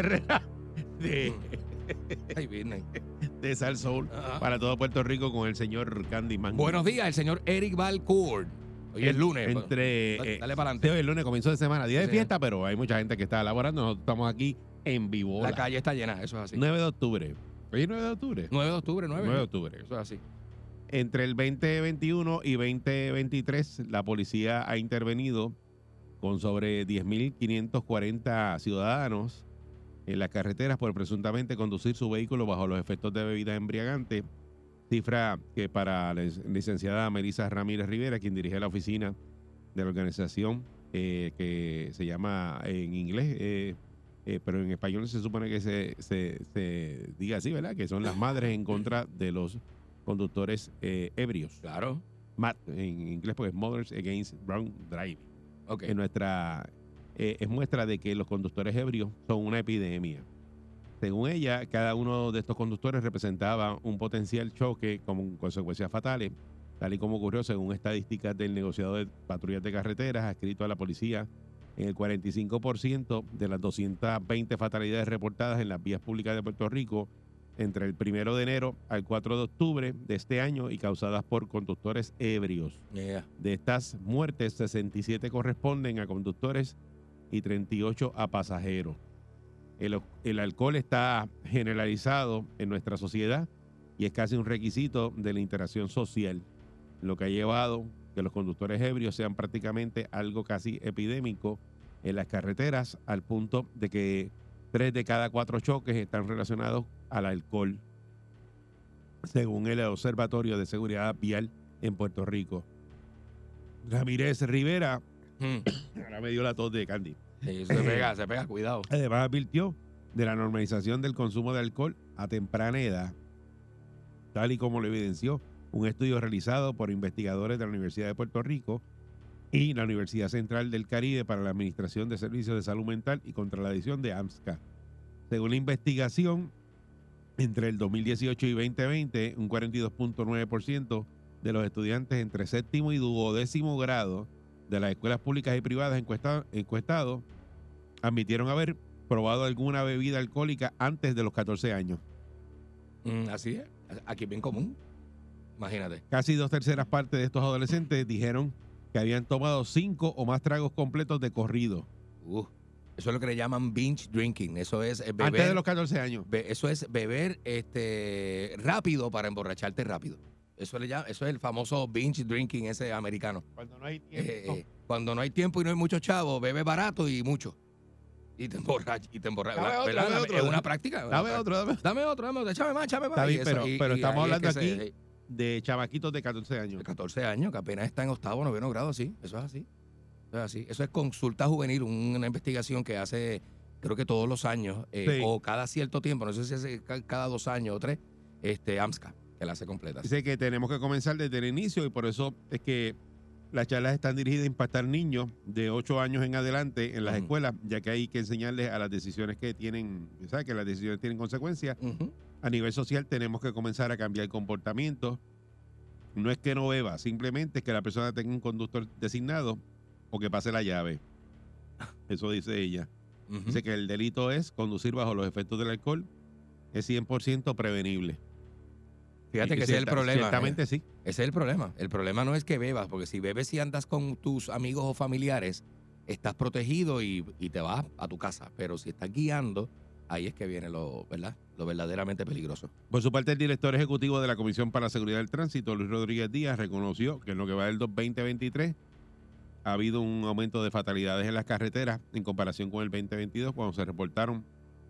Perrera de, Sal Soul para todo Puerto Rico con el señor Candyman. Buenos días, el señor Eric Valcourt. Hoy es lunes. Entre, Dale, eh, dale para adelante. hoy es lunes, comienzo de semana, día de Sí, fiesta, pero hay mucha gente que está elaborando. Nosotros estamos aquí en vivo. La calle está llena, eso es así. 9 de octubre. Hoy es 9 de octubre. 9 de octubre, 9. 9 de octubre. Eso es así. Entre el 2021 y 2023, la policía ha intervenido con sobre 10.540 ciudadanos en las carreteras por presuntamente conducir su vehículo bajo los efectos de bebida embriagante. Cifra que para la lic- licenciada Melissa Ramírez Rivera, quien dirige la oficina de la organización eh, que se llama en inglés, eh, eh, pero en español se supone que se, se- se diga así, ¿verdad? Que son las madres en contra de los conductores ebrios. Claro. En inglés pues Mothers Against Drunk Driving. Ok. En nuestra eh, es muestra de que los conductores ebrios son una epidemia. Según ella, cada uno de estos conductores representaba un potencial choque con consecuencias fatales, tal y como ocurrió según estadísticas del negociado de patrullas de carreteras adscrito a la policía. En el 45% de las 220 fatalidades reportadas en las vías públicas de Puerto Rico entre el 1 de enero al 4 de octubre de este año y causadas por conductores ebrios. Yeah. De estas muertes, 67 corresponden a conductores y 38 a pasajeros. El, alcohol está generalizado en nuestra sociedad y es casi un requisito de la interacción social, lo que ha llevado que los conductores ebrios sean prácticamente algo casi epidémico en las carreteras, al punto de que tres de cada cuatro choques están relacionados al alcohol, según el Observatorio de Seguridad Vial en Puerto Rico. Ramírez Rivera. Ahora me dio la tos de Candy, Sí, se pega, se pega, cuidado. además advirtió de la normalización del consumo de alcohol a temprana edad, tal y como lo evidenció un estudio realizado por investigadores de la Universidad de Puerto Rico y la Universidad Central del Caribe para la Administración de Servicios de Salud Mental y contra la Adicción de AMSCA. Según la investigación, entre el 2018 y 2020, un 42.9% de los estudiantes entre séptimo y duodécimo grado de las escuelas públicas y privadas encuesta- encuestados admitieron haber probado alguna bebida alcohólica antes de los 14 años. Mm, así es. Aquí es bien común. Imagínate. Casi dos terceras partes de estos adolescentes dijeron que habían tomado cinco o más tragos completos de corrido Uh, eso es lo que le llaman binge drinking. Eso es eh, beber. antes de los 14 años. be- eso es beber este rápido para emborracharte rápido. Eso le llama, eso es el famoso binge drinking ese americano. Cuando no hay Eh, tiempo. eh, cuando no hay tiempo y no hay muchos chavos, bebe barato y mucho. Y te emborracha. Y te emborracha. Dame ¿verdad? otro, ¿verdad? dame otro, es una dame- práctica. Dame otro, dame Dame otro, dame otro. Échame más, échame más. Eso- pero- y- pero y estamos es hablando se- aquí de chamaquitos de 14 años. de 14 años, que apenas está en octavo, noveno grado, sí. Eso es así. Eso es así. Eso es consulta juvenil, un- una investigación que hace, creo que todos los años, eh, Sí. o cada cierto tiempo, no sé si es ca- cada dos años o tres, este AMSCA, que la hace completa. Dice que tenemos que comenzar desde el inicio y por eso es que las charlas están dirigidas a impactar niños de 8 años en adelante en las escuelas, ya que hay que enseñarles a las decisiones que tienen, ¿sabes? Que las decisiones tienen consecuencias. A nivel social tenemos que comenzar a cambiar comportamientos. No es que no beba, simplemente es que la persona tenga un conductor designado o que pase la llave. Eso dice ella. Dice que el delito es conducir bajo los efectos del alcohol. Es 100% prevenible. Fíjate que ese es el problema. Ciertamente ¿eh? sí. Ese es el problema. El problema no es que bebas, porque si bebes y andas con tus amigos o familiares, estás protegido y, y te vas a tu casa. Pero si estás guiando, ahí es que viene lo, ¿verdad? lo verdaderamente peligroso. Por su parte, el director ejecutivo de la Comisión para la Seguridad del Tránsito, Luis Rodríguez Díaz, reconoció que en lo que va del 2023 ha habido un aumento de fatalidades en las carreteras en comparación con el 2022, cuando se reportaron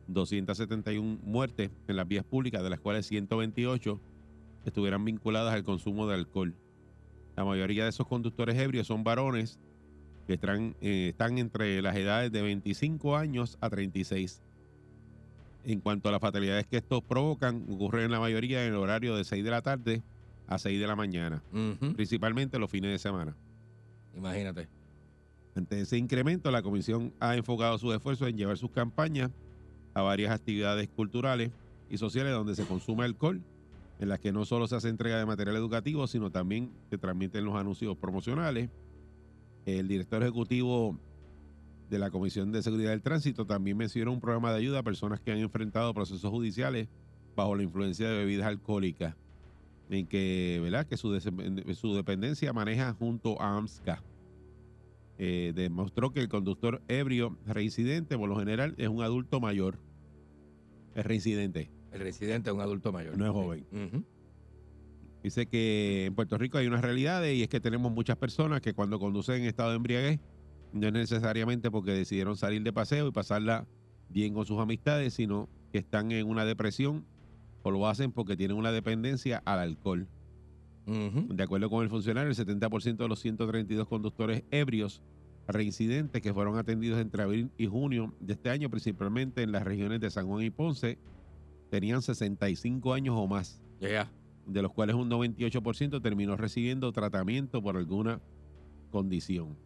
271 muertes en las vías públicas, de las cuales 128 estuvieran vinculadas al consumo de alcohol. La mayoría de esos conductores ebrios son varones que están, eh, están entre las edades de 25 años a 36. En cuanto a las fatalidades que estos provocan, ocurren en la mayoría en el horario de 6 de la tarde a 6 de la mañana, principalmente los fines de semana. Imagínate. Ante ese incremento, la comisión ha enfocado sus esfuerzos en llevar sus campañas a varias actividades culturales y sociales donde se consume alcohol, en las que no solo se hace entrega de material educativo, sino también se transmiten los anuncios promocionales. El director ejecutivo de la Comisión de Seguridad del Tránsito también mencionó un programa de ayuda a personas que han enfrentado procesos judiciales bajo la influencia de bebidas alcohólicas, en que, ¿verdad? que su dependencia maneja junto a AMSCA eh, demostró que el conductor ebrio reincidente, por lo general, es un adulto mayor. Es reincidente. El residente es un adulto mayor. No es joven. Ujú. Dice que en Puerto Rico hay unas realidades y es que tenemos muchas personas que cuando conducen en estado de embriaguez, no es necesariamente porque decidieron salir de paseo y pasarla bien con sus amistades, sino que están en una depresión o lo hacen porque tienen una dependencia al alcohol. De acuerdo con el funcionario, el 70% de los 132 conductores ebrios reincidentes que fueron atendidos entre abril y junio de este año, principalmente en las regiones de San Juan y Ponce, tenían 65 años o más, Yeah. de los cuales un 98% terminó recibiendo tratamiento por alguna condición.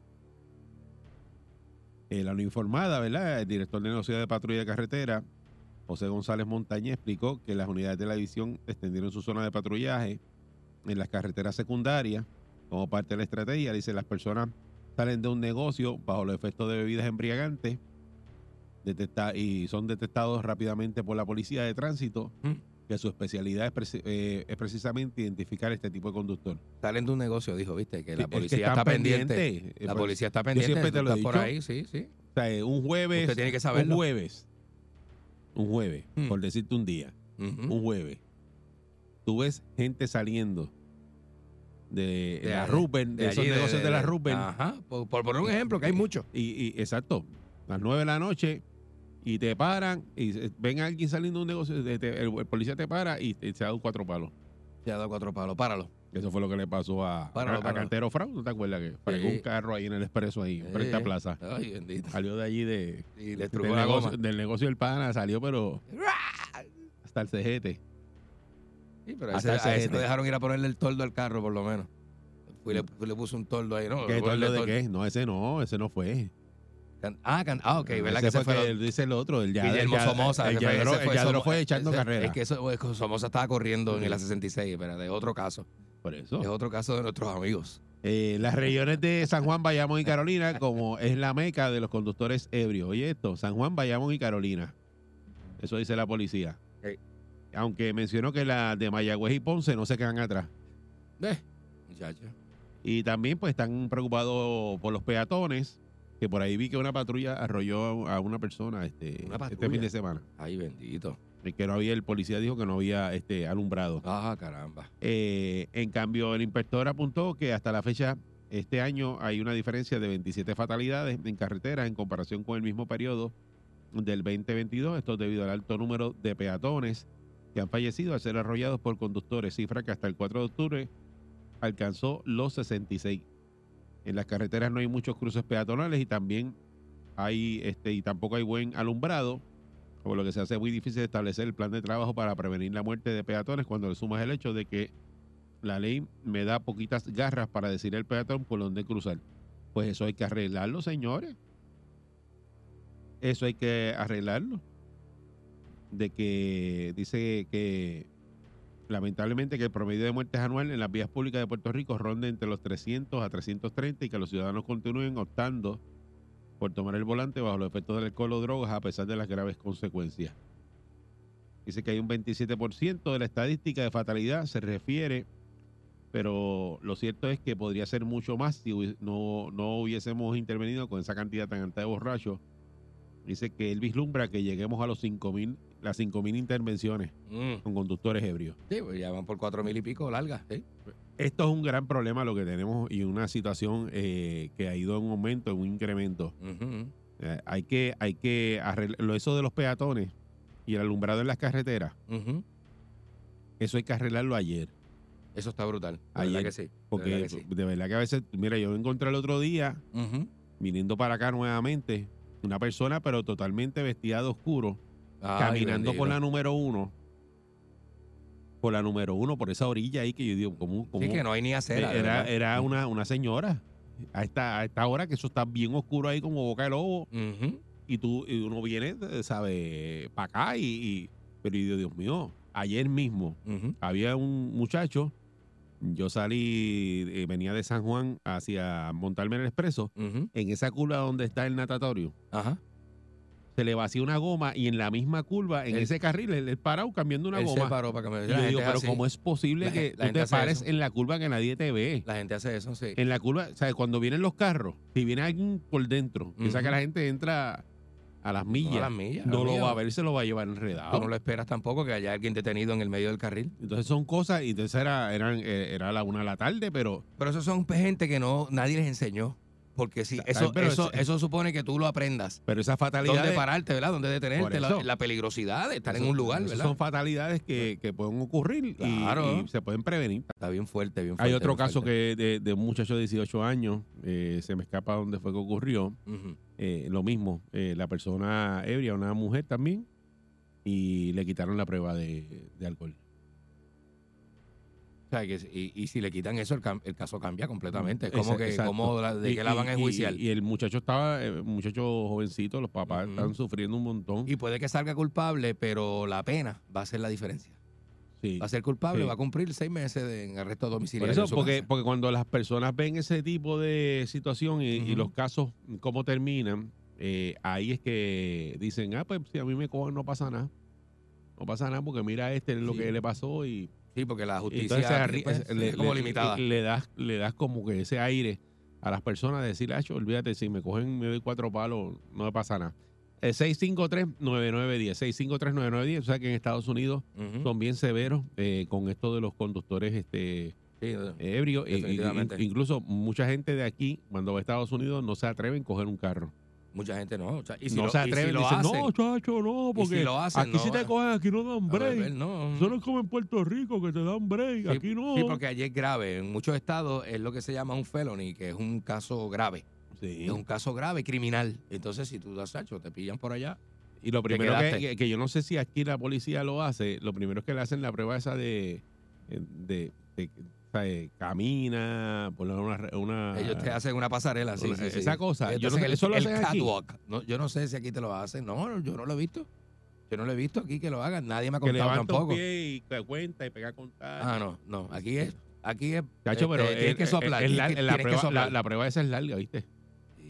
Eh, la no informada, ¿verdad? El director de negocio de patrulla de carretera, José González Montañez, explicó que las unidades de la división extendieron su zona de patrullaje en las carreteras secundarias como parte de la estrategia. Dice, las personas salen de un negocio bajo los efectos de bebidas embriagantes detecta- y son detectados rápidamente por la policía de tránsito, Mm. que su especialidad es, eh, es precisamente identificar este tipo de conductor. Salen de un negocio, dijo, viste, que la Es que policía está pendiente. Eh, La policía está pendiente. siempre te lo he por ahí, sí, sí. O sea, eh, un jueves. Usted tiene que saberlo. Un jueves. Un jueves, Hmm. por decirte un día. Un jueves. Tú ves gente saliendo de, De la Ruben, de, esos allí, negocios de, la Ruben. Ajá, por, por poner un ejemplo, que hay muchos. Y, y- exacto, a las 9 de la noche y te paran y ven a alguien saliendo de un negocio, te- el, el policía te para y te, se da un cuatro palos. Se ha dado cuatro palos, páralo. Eso fue lo que le pasó a, Páralo, a. Cantero Frau, ¿no te acuerdas? Que paró un carro ahí en el expreso ahí, frente a Eh, Plaza. Ay, bendito. Salió de allí de, Y le del, negocio, del negocio del pana, salió pero hasta el cejete. Sí, pero a Hasta ese, a ese ese dejaron ir a ponerle el toldo al carro, por lo menos. Y le, le puso un toldo ahí, ¿no? ¿Qué toldo de qué? No, ese no, ese no fue. Can- Ah, can- ah, ok, ¿verdad que ese fue, fue? que dice el otro, el Yadro. Guillermo Somoza. El fue- Yadro, Yadro Somo- fue echando ese- carrera. Es que eso, es que Somoza estaba corriendo en la 66, pero de otro caso. Por eso. Es otro caso de nuestros amigos. Eh, las regiones de San Juan, Bayamón y Carolina, como es la meca de los conductores ebrios. Oye esto, San Juan, Bayamón y Carolina. Eso dice la policía. Aunque mencionó que las de Mayagüez y Ponce no se quedan atrás. Eh. Y también pues están preocupados por los peatones, que por ahí vi que una patrulla arrolló a una persona este, Una este fin de semana. Ay, bendito. El que no había, el policía dijo que no había este alumbrado. Ah, caramba. Eh, en cambio, el inspector apuntó que hasta la fecha, este año, hay una diferencia de 27 fatalidades en carretera en comparación con el mismo periodo del 2022. Esto debido al alto número de peatones que han fallecido al ser arrollados por conductores, cifra que hasta el 4 de octubre alcanzó los 66. En las carreteras no hay muchos cruces peatonales y también hay este y tampoco hay buen alumbrado, por lo que se hace muy difícil establecer el plan de trabajo para prevenir la muerte de peatones cuando le sumas el hecho de que la ley me da poquitas garras para decir al peatón por dónde cruzar. Pues eso hay que arreglarlo, señores. Eso hay que arreglarlo. De que dice que lamentablemente que el promedio de muertes anual en las vías públicas de Puerto Rico ronde entre los 300 a 330 y que los ciudadanos continúen optando por tomar el volante bajo los efectos del alcohol o drogas a pesar de las graves consecuencias. Dice que hay un 27% de la estadística de fatalidad se refiere pero lo cierto es que podría ser mucho más si no, no hubiésemos intervenido con esa cantidad tan alta de borrachos. Dice que él vislumbra que lleguemos a los 5.000, las 5.000 intervenciones Mm. con conductores ebrios. Sí, pues ya van por cuatro mil y pico largas. ¿sí? Esto es un gran problema lo que tenemos y una situación eh, que ha ido en aumento, en un incremento. Eh, hay que, hay que arreglar eso de los peatones y el alumbrado en las carreteras. Eso hay que arreglarlo ayer. Eso está brutal. De Ayer, verdad que sí. de Porque verdad que sí. de verdad que a veces, mira, yo me encontré el otro día viniendo para acá nuevamente, una persona pero totalmente vestida de oscuro, Ay, caminando por la número uno, por la número uno, por esa orilla ahí que yo digo, cómo? Sí, que no hay ni acera. era era una, una señora. A esta, a esta hora que eso está bien oscuro ahí como boca de lobo. Y tú y uno viene, eh, sabe, para acá y, y- pero yo digo, Dios mío, ayer mismo había un muchacho, yo salí, eh, venía de San Juan hacia montarme en el expreso, en esa curva donde está el natatorio, Ajá. Se le vacía una goma y en la misma curva, en Él- ese carril, él, él parado cambiando una Él se goma. paró para me Y yo digo, pero así. ¿cómo es posible La que tú te pares eso. en la curva que nadie te ve? La gente hace eso, sí. En la curva, ¿sabes? Cuando vienen los carros, si viene alguien por dentro, piensa que la gente entra a las millas. No, a las millas, No lo va a ver, se lo va a llevar Tú enredado. no lo esperas tampoco que haya alguien detenido en el medio del carril. Entonces son cosas, y entonces era, eran, eh, era la una de la tarde, pero Pero esos son gente que no nadie les enseñó. Porque si Ay, eso, pero eso, es- eso supone que tú lo aprendas. pero esas fatalidades. Dónde pararte, ¿verdad? Dónde detenerte, la, peligrosidad de estar en un lugar, ¿verdad? Son fatalidades que, que pueden ocurrir y- Claro. y, se pueden prevenir. Está bien fuerte, bien fuerte. Hay otro caso fuerte. que de, de un muchacho de 18 años, eh, se me escapa dónde fue que ocurrió. Eh, lo mismo, eh, la persona ebria, una mujer también, y le quitaron la prueba de, de alcohol. Sea, que, y, y si le quitan eso, el, cam- el caso cambia completamente. Es como que, como la- de Y- que la van a enjuiciar. Y, y el muchacho estaba, eh, un muchacho jovencito, los papás están sufriendo un montón. Y puede que salga culpable, pero la pena va a ser la diferencia. Sí. Va a ser culpable, Sí. va a cumplir seis meses de en arresto Por domiciliario. eso, en su porque, casa. porque cuando las personas ven ese tipo de situación y, los casos, cómo terminan, eh, ahí es que dicen, ah, pues si a mí me cogen no pasa nada. No pasa nada porque mira este es lo Sí. que le pasó y Sí, porque la justicia entonces pues, es- es le, como le- limitada. le das, le das como que ese aire a las personas de decir, ah, cho, olvídate, si me cogen, me doy cuatro palos, no me pasa nada. El 653-9910, 653-9910, o sea que en Estados Unidos son bien severos eh, con esto de los conductores este Sí, no. ebrios. E- incluso mucha gente de aquí, cuando va a Estados Unidos, no se atreven a coger un carro. Mucha gente no. o sea, y si no lo, se y si atreven, lo dicen, hacen, no, chacho, no, porque si lo hacen, aquí si no, te eh, cogen, aquí no dan break. beber, no. Eso no es como en Puerto Rico, que te dan break, Sí, aquí no. Sí, porque allí es grave. En muchos estados es lo que se llama un felony, que es un caso grave. Sí. Es un caso grave, criminal. Entonces, si tú das sacho, te pillan por allá. Y lo primero que, que- que yo no sé si aquí la policía lo hace, lo primero es que le hacen la prueba esa de, de, de- sea, eh, camina, poner una, una Ellos te hacen una pasarela, sí, una- sí, sí. esa cosa, Ellos yo no sé, el, ¿eso lo el hacen aquí? catwalk. No, yo no sé si aquí te lo hacen. No, yo no lo he visto. Yo no lo he visto aquí que lo hagan. Nadie me ha que contado levanta tampoco. un pie y te cuenta y pega a contar. Ah, no, no. Aquí es, aquí es. Chacho, pero este, que soplar. que- la, que la, prueba esa es larga, ¿viste?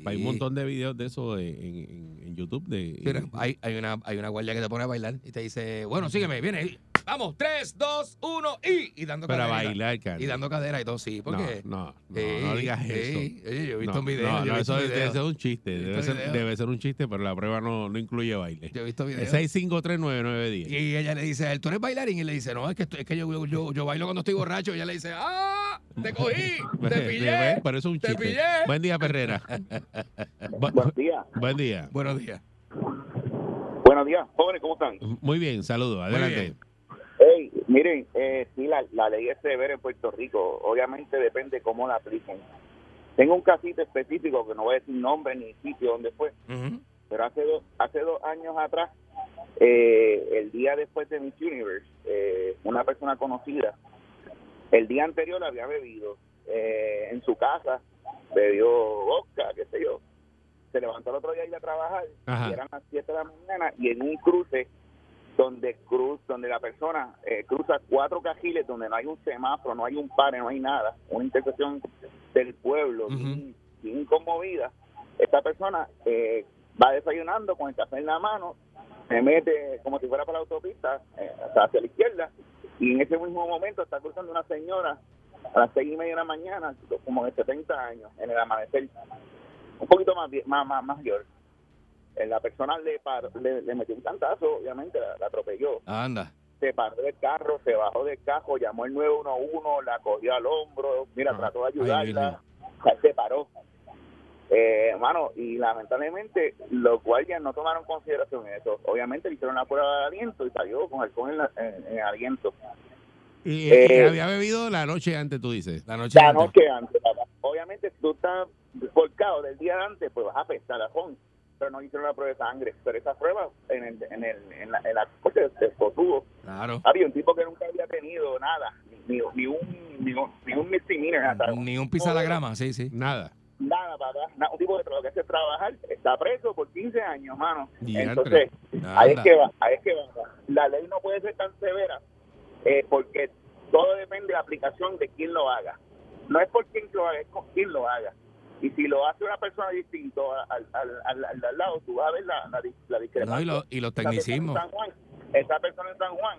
Hay un montón de videos de eso en, en- en YouTube. De, Mira, hay, hay, una, hay una guardia que te pone a bailar y te dice, bueno, sígueme, viene. Vamos, 3, 2, 1 y. Y dando para cadera. bailar, cara. Y dando cadera y todo, sí. Porque. No, no, no, Sí, no digas eso. Oye, yo he visto No, un video. no, yo no, eso un debe video. ser un chiste. Yo Debe ser, video. debe ser un chiste, pero la prueba no, no incluye baile. Yo he visto videos. 6539910. Y ella le dice a él, ¿tú eres bailarín? Y él le dice, no, es que, estoy- es que yo, yo, yo bailo cuando estoy borracho. Y ella le dice, ¡ah! ¡Te cogí! ¡Te pillé! Pero eso es un ¡Te chiste. pillé! Buen día, Perrera. Bu- Buen día. Buen día. Buenos días. Buenos días, jóvenes, ¿cómo están? Muy bien, saludos. Adelante. bien. Hey, miren, eh, sí, la, la ley es severa en Puerto Rico. Obviamente depende cómo la apliquen. Tengo un casito específico que no voy a decir nombre ni sitio donde fue, pero hace dos, hace dos años atrás, eh, el día después de Miss Universe, eh, una persona conocida, el día anterior había bebido eh, en su casa, bebió vodka, qué sé yo. Se levantó el otro día a ir a trabajar Ajá. y eran las 7 de la mañana y en un cruce donde cruz donde la persona eh, cruza cuatro cajiles donde no hay un semáforo, no hay un pare, no hay nada, una intersección del pueblo Ujú. bien, bien conmovida. Esta persona eh, va desayunando con el café en la mano, se mete como si fuera para la autopista eh, hacia la izquierda y en ese mismo momento está cruzando una señora a las seis y media de la mañana, como de 70 años, en el amanecer, un poquito más, más mayor. Eh, La persona le, paró- le, le metió un cantazo, obviamente, la, la atropelló. Anda. Se paró del carro, se bajó del carro, llamó el 911, la cogió al hombro, mira, Ajá. trató de Ay, ayudarla, se paró. Eh, hermano, y lamentablemente los guardias no tomaron consideración eso. Obviamente le hicieron la prueba de aliento y salió con alcohol en, la- en- en aliento. Y, Eh, y había bebido la noche antes, tú dices. La noche La antes. noche antes, papá. Obviamente, si tú estás volcado del día antes, pues vas a apestar a fondo. Pero no hicieron la prueba de sangre. Pero esa prueba en, el, en, el, en la, en la corte se sostuvo. Claro. Había un tipo que nunca había tenido nada, ni, ni un ni un, ni un misdemeanor, hasta- Ni un pisa la grama, sí, sí. Nada. nada, papá. Na- un tipo que lo que hace trabajar, está preso por 15 años, mano. Diantre. Entonces, ahí es que va, ahí es que va. La ley no puede ser tan severa eh, porque todo depende de la aplicación de quién lo haga. No es por quién lo haga, es con quién lo haga. Y si lo hace una persona distinta al, al, al, al, lado, tú vas a ver la, la, la discrepancia. No, y, lo- y los Esa persona en tecnicismos. Juan- Esa persona en San Juan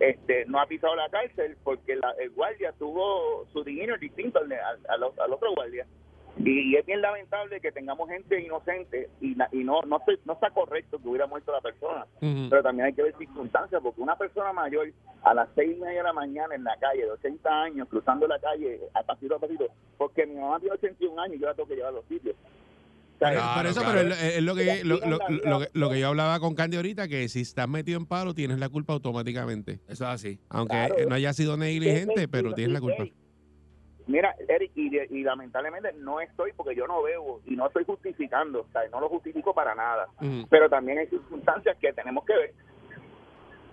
este, no ha pisado la cárcel porque la- el guardia tuvo su dinero distinto al, al, al otro guardia. Y, es bien lamentable que tengamos gente inocente y, la- y no, no, se- no está correcto que hubiera muerto la persona. Pero también hay que ver circunstancias porque una persona mayor a las seis y media de la mañana en la calle de 80 años, cruzando la calle a pasito a pasito, porque mi mamá tiene 81 años y yo la tengo que llevar a los sitios. Claro, por eso, claro. pero es, es lo, que, lo, lo- lo que- lo que yo hablaba con Candy ahorita, que si estás metido en palo, tienes la culpa automáticamente. Eso es así. Aunque Claro. no haya sido negligente, pero tienes la culpa. Mira, Eric, y, lamentablemente no estoy porque yo no bebo y no estoy justificando, o sea, no lo justifico para nada. Pero también hay circunstancias que tenemos que ver.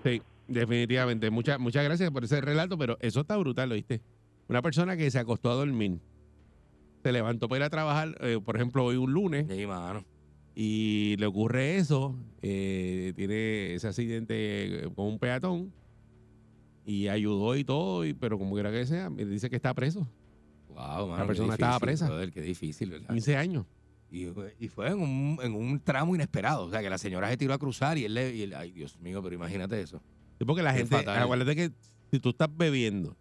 Sí, definitivamente. Muchas muchas gracias por ese relato, pero eso está brutal, ¿oíste? Una persona que se acostó a dormir, se levantó para ir a trabajar, eh, por ejemplo, hoy un lunes, Sí, mano. y le ocurre eso, eh, tiene ese accidente con un peatón, y ayudó y todo, y, pero como quiera que sea, me dice que está preso, Wow, mano. La persona estaba presa. brother, qué difícil, ¿verdad? 15 años. Y, y fue en un, en un tramo inesperado. O sea, que la señora se tiró a cruzar y él le. y él- ay, Dios mío, pero imagínate eso. Sí, porque la Qué gente, fatal. acuérdate que si tú estás bebiendo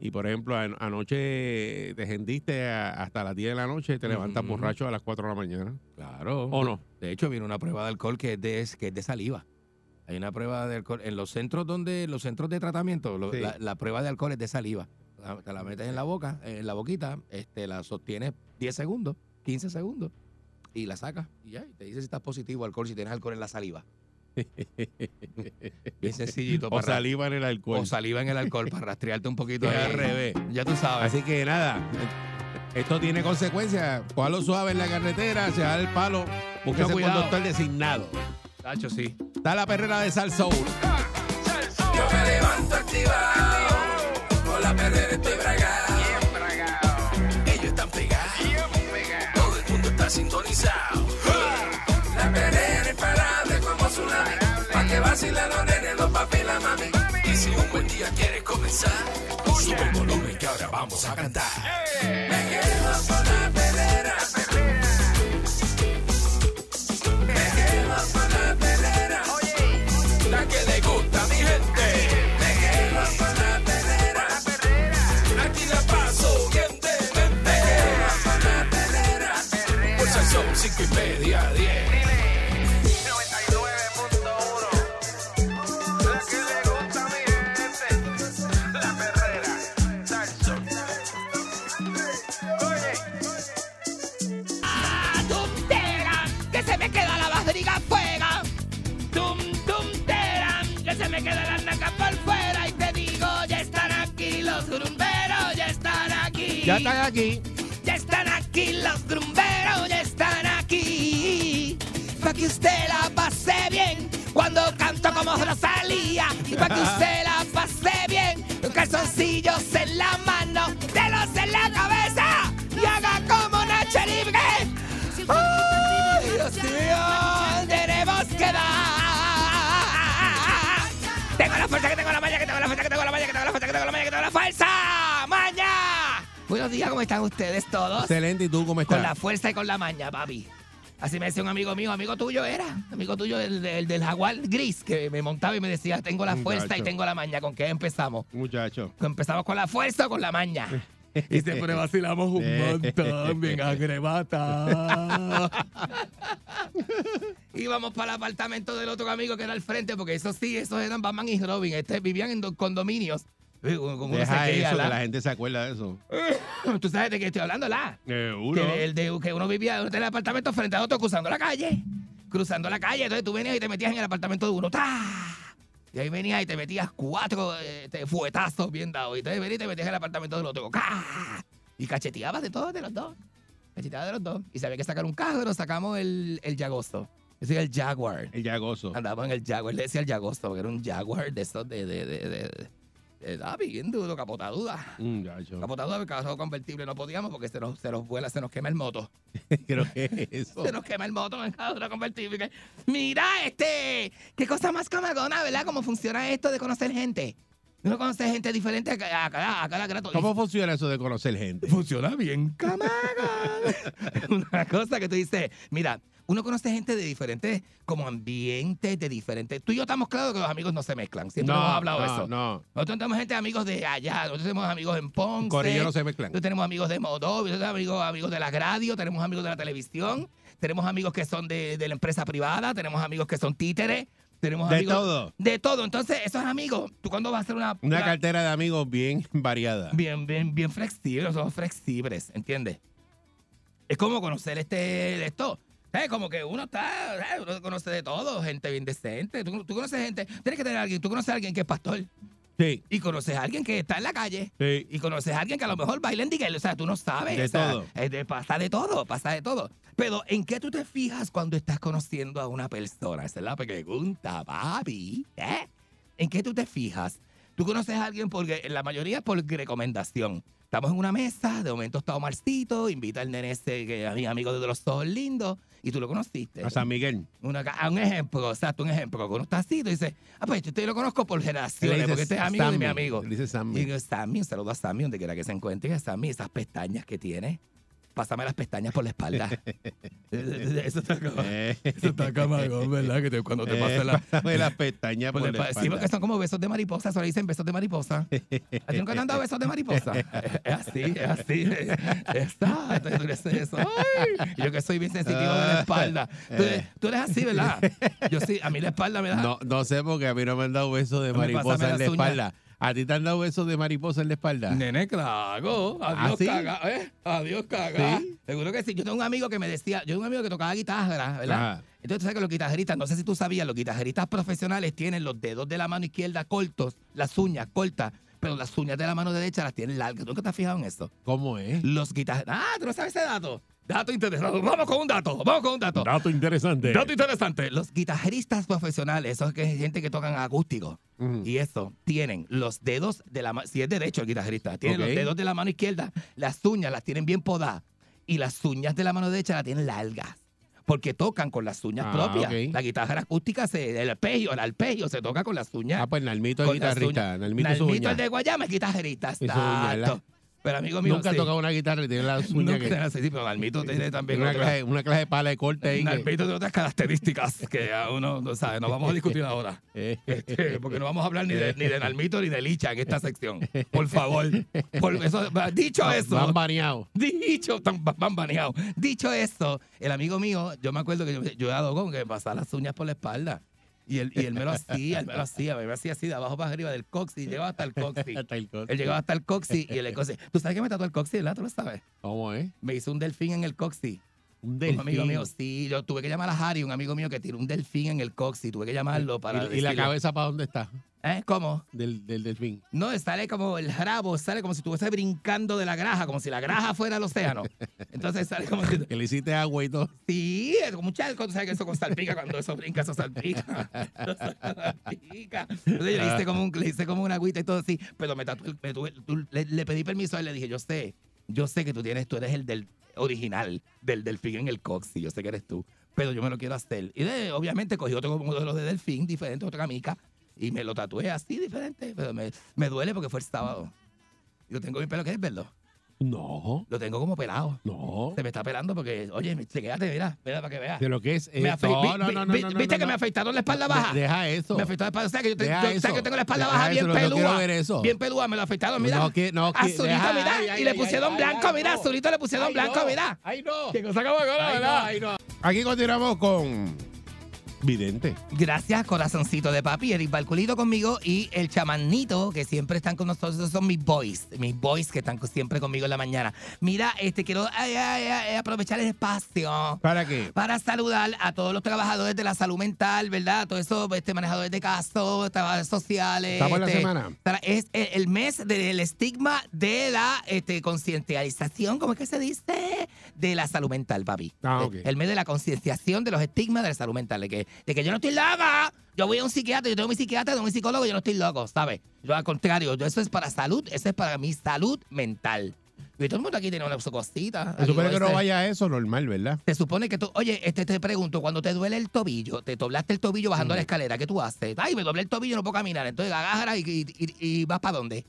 y por ejemplo an- anoche te gendiste a- hasta las 10 de la noche, te levantas borracho a las 4 de la mañana. Claro. ¿O no? De hecho, viene una prueba de alcohol que es de, que es de saliva. Hay una prueba de alcohol. En los centros donde, los centros de tratamiento, lo- Sí. la, la prueba de alcohol es de saliva. Te la metes en la boca, en la boquita, este, la sostienes 10 segundos, 15 segundos, y la sacas. Y ya, y te dice si estás positivo alcohol, si tienes alcohol en la saliva. Bien sencillito. O para saliva en el alcohol. o saliva en el alcohol para rastrearte un poquito ahí. al revés. Ya tú sabes. Así que nada, esto tiene consecuencias. Cójalo suave en la carretera, se da el palo, búsquese un doctor designado. Tacho, sí. Está la perrera de Sal Soul. Yo me levanto activado, con la perrera estoy bragado. Ellos están pegados, todo el mundo está sintonizado. La perrera imparable como tsunami, pa' que vacilen los nenes, los papi y la mami. Y si un buen día quieres comenzar, sube el volumen que ahora vamos a cantar. Me quedo con la aquí. ¿Cómo están ustedes todos? Excelente, ¿y tú cómo estás? Con la fuerza y con la maña, papi. Así me decía un amigo mío, amigo tuyo era, amigo tuyo, el, del- del jaguar gris, que me montaba y me decía, tengo la fuerza y tengo la maña. ¿Con qué empezamos? Muchacho. Empezamos con la fuerza o con la maña. Y siempre vacilamos un montón, bien agrebata. Íbamos para el apartamento del otro amigo que era al frente, porque eso sí, esos eran Batman y Robin. Este, vivían en do- condominios. Como Deja eso, que ¿la? gente se acuerda de eso. Tú sabes de qué estoy hablando, ¿la? Seguro. Que, el de, que uno vivía tenía el apartamento frente a otro cruzando la calle. Cruzando la calle. Entonces tú venías y te metías en el apartamento de uno. ¡Tá! Y ahí venías y te metías cuatro eh, te- fuetazos bien dados. Y entonces venías y te metías en el apartamento del otro. ¡Ca! Y cacheteabas de todos, de los dos. Cacheteabas de los dos. Y si había que sacar un carro, sacamos el, el Yagosto. Ese era el Jaguar. El Yagoso. Andábamos en el Jaguar. Le decía el Yagosto, porque era un Jaguar de esos de... de, de, de, de- ah, bien duro, capotaduda. Muchacho. Capotaduda, el carro convertible no podíamos porque se nos, se nos vuela, se nos quema el moto. Creo que es eso. Se nos quema el moto en carro convertible. Mira, este, qué cosa más camagona, ¿verdad? Cómo funciona esto de conocer gente. Uno conoce gente diferente a cada, a cada, a cada grato. ¿Cómo funciona eso de conocer gente? funciona bien, camaga? Una cosa que tú dices, mira, uno conoce gente de diferentes, como ambientes, de diferentes. Tú y yo estamos claros que los amigos no se mezclan. Siempre hemos hablado de no, eso. no. Nosotros tenemos gente amigos de allá, nosotros tenemos amigos en Ponce. Corillo no se mezclan. Nosotros tenemos amigos de nosotros tenemos amigos, amigos de la radio, tenemos amigos de la televisión, tenemos amigos que son de, de la empresa privada, tenemos amigos que son títeres, tenemos De amigos... todo. De todo. Entonces, esos amigos, tú cuando vas a hacer una... Una una- cartera de amigos bien variada. bien, bien, bien flexibles, somos flexibles, ¿entiendes? Es como conocer este, esto. ¿Sabes? Como que uno está, ¿sabes? uno conoce de todo, gente bien decente. Tú, tú conoces gente, tienes que tener a alguien, tú conoces a alguien que es pastor Sí, y conoces a alguien que está en la calle. sí. Y conoces a alguien que a lo mejor baila en Diguel, o sea, tú no sabes. De o sea, todo. es de- pasa de todo, pasa de todo. Pero, ¿en qué tú te fijas cuando estás conociendo a una persona? Esa es la pregunta, papi. ¿eh? ¿En qué tú te fijas? Tú conoces a alguien porque la mayoría es por recomendación. Estamos en una mesa, de momento está Omarcito, invita al nene ese que es mi amigo de los ojos lindos, y tú lo conociste. A San Miguel. Una a un ejemplo, exacto, un ejemplo. Uno está así, tú dices, ah, pues yo te lo conozco por generaciones, dice porque este es amigo de mi Sammy, amigo. le dice Sammy. Y digo, Sammy, un saludo a Sammy, donde quiera que se encuentre. Y a Sammy, esas pestañas que tiene. Pásame las pestañas por la espalda. Eso está como- Eh, eso está ¿verdad? Que te- cuando te eh, pasan las pásame las pestañas por por la espalda. Sí, porque espalda. son como besos de mariposa, eso le dicen besos de mariposa. ¿A ti nunca te han dado besos de mariposa? Es así, es así. Exacto, tú eres eso. Ay, yo que soy bien sensitivo de la espalda. Tú, eres- tú eres así, ¿verdad? Yo sí, a mí la espalda me da... No, no sé porque a mí no me han dado besos de mariposa en la espalda. ¿A ti te han dado besos de mariposa en la espalda? Nene, claro. Adiós, ¿Ah, sí? caga. ¿eh? Adiós, caga. ¿Sí? Seguro que sí. Yo tengo un amigo que me decía, yo tengo un amigo que tocaba guitarra, ¿verdad? Ajá. Entonces tú sabes que los guitarristas, no sé si tú sabías, los guitarristas profesionales tienen los dedos de la mano izquierda cortos, las uñas cortas, pero las uñas de la mano derecha las tienen largas. ¿Tú nunca te has fijado en eso? ¿Cómo es? Los guitarristas. Ah, tú no sabes ese dato. Dato interesante. Vamos con un dato. Vamos con un dato. Dato interesante. Dato interesante. Los guitarristas profesionales, esos que es gente que tocan acústico y eso, tienen los dedos de la mano, si es derecho el guitarrista, tienen los dedos de la mano izquierda, las uñas las tienen bien podadas y las uñas de la mano derecha las tienen largas. Porque tocan con las uñas Ah, propias. La guitarra acústica, se, el arpegio, el arpegio se toca con las uñas. Ah, pues Nalmito es guitarrista. Nalmito es Nalmito, el de Guayama, es guitarrista. Exacto. Pero amigo mío, Nunca ha sí. tocado una guitarra y tiene las No, uñas que que... sí, pero Nalmito tiene también Una otras- clase, una clase de pala de corte ahí. Nalmito tiene otras características que a uno no sabe. No vamos a discutir ahora. Este, porque no vamos a hablar ni de, ni de Nalmito ni de Licha en esta sección. Por favor. Por eso, dicho eso. Van baneados. Dicho, van baneados. Dicho esto, el amigo mío, yo me acuerdo que yo, yo he dado con que me pasaba las uñas por la espalda. Y él, y él me lo hacía, él me lo hacía, me lo hacía así de abajo para arriba del coxi, llegaba hasta el coxi. Hasta el coxi. Él llegaba hasta el coxi y el coxi. ¿Tú sabes que me tatuó el coxi, verdad? ¿Tú lo sabes? ¿Cómo es? Me hizo un delfín en el coxi. Un Un amigo delfín. mío, sí, yo tuve que llamar a Harry, un amigo mío que tiró un delfín en el coxi, tuve que llamarlo para ¿Y, y la cabeza para dónde está? ¿Eh? ¿Cómo? Del, del delfín. No, sale como el rabo, sale como si estuviese brincando de la graja, como si la graja fuera el océano. Entonces sale como si... Que le hiciste agua y todo. Sí, es como charco, tú sabes que eso con salpica, cuando eso brinca, eso salpica. Eso salpica. Entonces yo le hice como, un, le hice como una agüita y todo así, pero me tatué- me tuve- le pedí permiso a él, le dije, yo sé, yo sé que tú tienes, tú eres el del original, del delfín en el coxi, yo sé que eres tú, pero yo me lo quiero hacer. Y obviamente cogí otro modelo de delfín diferente, otra camica, y me lo tatué así diferente, pero me, me duele porque fue el sábado. Yo tengo mi pelo que es verde. No, Lo tengo como pelado. no. Se me está pelando porque, oye, quédate, mira, mira para que veas. De lo que es. Me no, no, no, no, vi- no, ¿Viste no, que me no. afeitaron la espalda baja? De- Deja eso. Me afeitaron la espalda. O sea, que yo, te- yo- o sea, que yo tengo la espalda Deja baja bien eso, no pelúa. quiero ver eso. Bien pelúa, me lo afeitaron, mira. No, que- no, que- azulito, deja- mira. ay, y le pusieron ay, blanco, mira. no. Azulito le pusieron blanco, no. mira. Ay, no. Qué cosa como no, ay, no. Aquí continuamos con Vidente. Gracias, corazoncito de papi, Eric Balculito conmigo y el chamanito que siempre están con nosotros. Esos son mis boys, mis boys que están siempre conmigo en la mañana. Mira, este quiero ay, ay, ay, aprovechar el espacio ¿Para qué? para saludar a todos los trabajadores de la salud mental, ¿verdad? Todos esos este, manejadores de casos, trabajadores sociales. Estamos en la este, semana. Es el, el mes del estigma de la este, concientización, ¿cómo es que se dice? De la salud mental, papi. Ah, Eh, ok. El mes de la concienciación de los estigmas de la salud mental. De que, de que yo no estoy loca. Yo voy a un psiquiatra, yo tengo mi psiquiatra, tengo mi psicólogo, yo no estoy loco, ¿sabes? Yo al contrario, yo, eso es para salud, eso es para mi salud mental. Y todo el mundo aquí tiene una su cosita. Se supone que no este- vaya a eso normal, ¿verdad? se supone que tú, oye, este te pregunto, cuando te duele el tobillo, te doblaste el tobillo bajando la escalera, ¿qué tú haces? Ay, me doblé el tobillo, no puedo caminar. Entonces agarra y, y- y- y vas para dónde?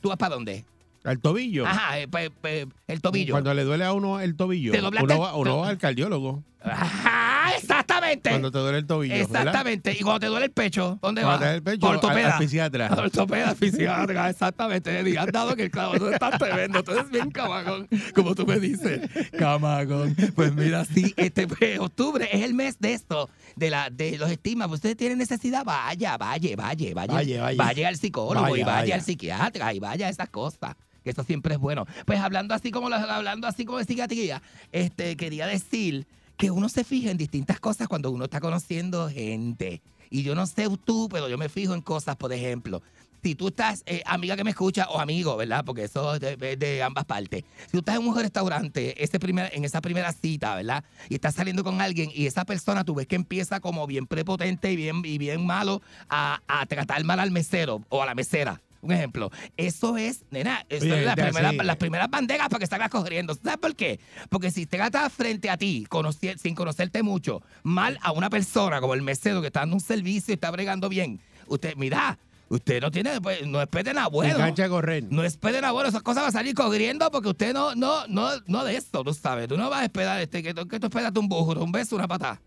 ¿Tú vas para dónde? Al tobillo. Ajá, eh, pe- pe- el tobillo. Cuando le duele a uno el tobillo, uno, va, uno va al cardiólogo. Ajá, exactamente. Cuando te duele el tobillo. ¿verdad? Exactamente. Y cuando te duele el pecho, ¿dónde Cuando vas? te duele el pecho, Ortopeda. al fisiatra. Ortopeda, fisiatra, exactamente. Has dado que el clavo tú estás tremendo. Tú eres bien camagón, como tú me dices. Camagón. Pues mira, sí, este pues, octubre es el mes de esto, de la de los estigmas. Pues Ustedes tienen necesidad, vaya, vaya, vaya, vaya. Vaya, vaya. al psicólogo y Vaya, vaya, vaya. al psiquiatra y vaya a esas cosas. Que eso siempre es bueno. Pues hablando así como hablando así como de psiquiatría, este quería decir que uno se fija en distintas cosas cuando uno está conociendo gente. Y yo no sé tú, pero yo me fijo en cosas, por ejemplo. Si tú estás, eh, amiga que me escucha o amigo, ¿verdad? Porque eso es de, ambas partes. Si tú estás en un restaurante, ese primer, en esa primera cita, ¿verdad? Y estás saliendo con alguien y esa persona tú ves que empieza como bien prepotente y bien, y bien malo a, a tratar mal al mesero o a la mesera. Un ejemplo. Eso es, nena, eso Oye, es la primera- las primeras banderas para que salgas corriendo. ¿Sabes por qué? Porque si te trata frente a ti, conoci- sin conocerte mucho, mal a una persona como el mesero que está dando un servicio y está bregando bien, usted, mira, usted no tiene, pues, no espere nada bueno. Engancha correr. No espere nada bueno, esas cosas van a salir corriendo porque usted no, no, no, no de esto, tú sabes. Tú no vas a esperar este, que, que tú esperas un bujo, un beso, una patada.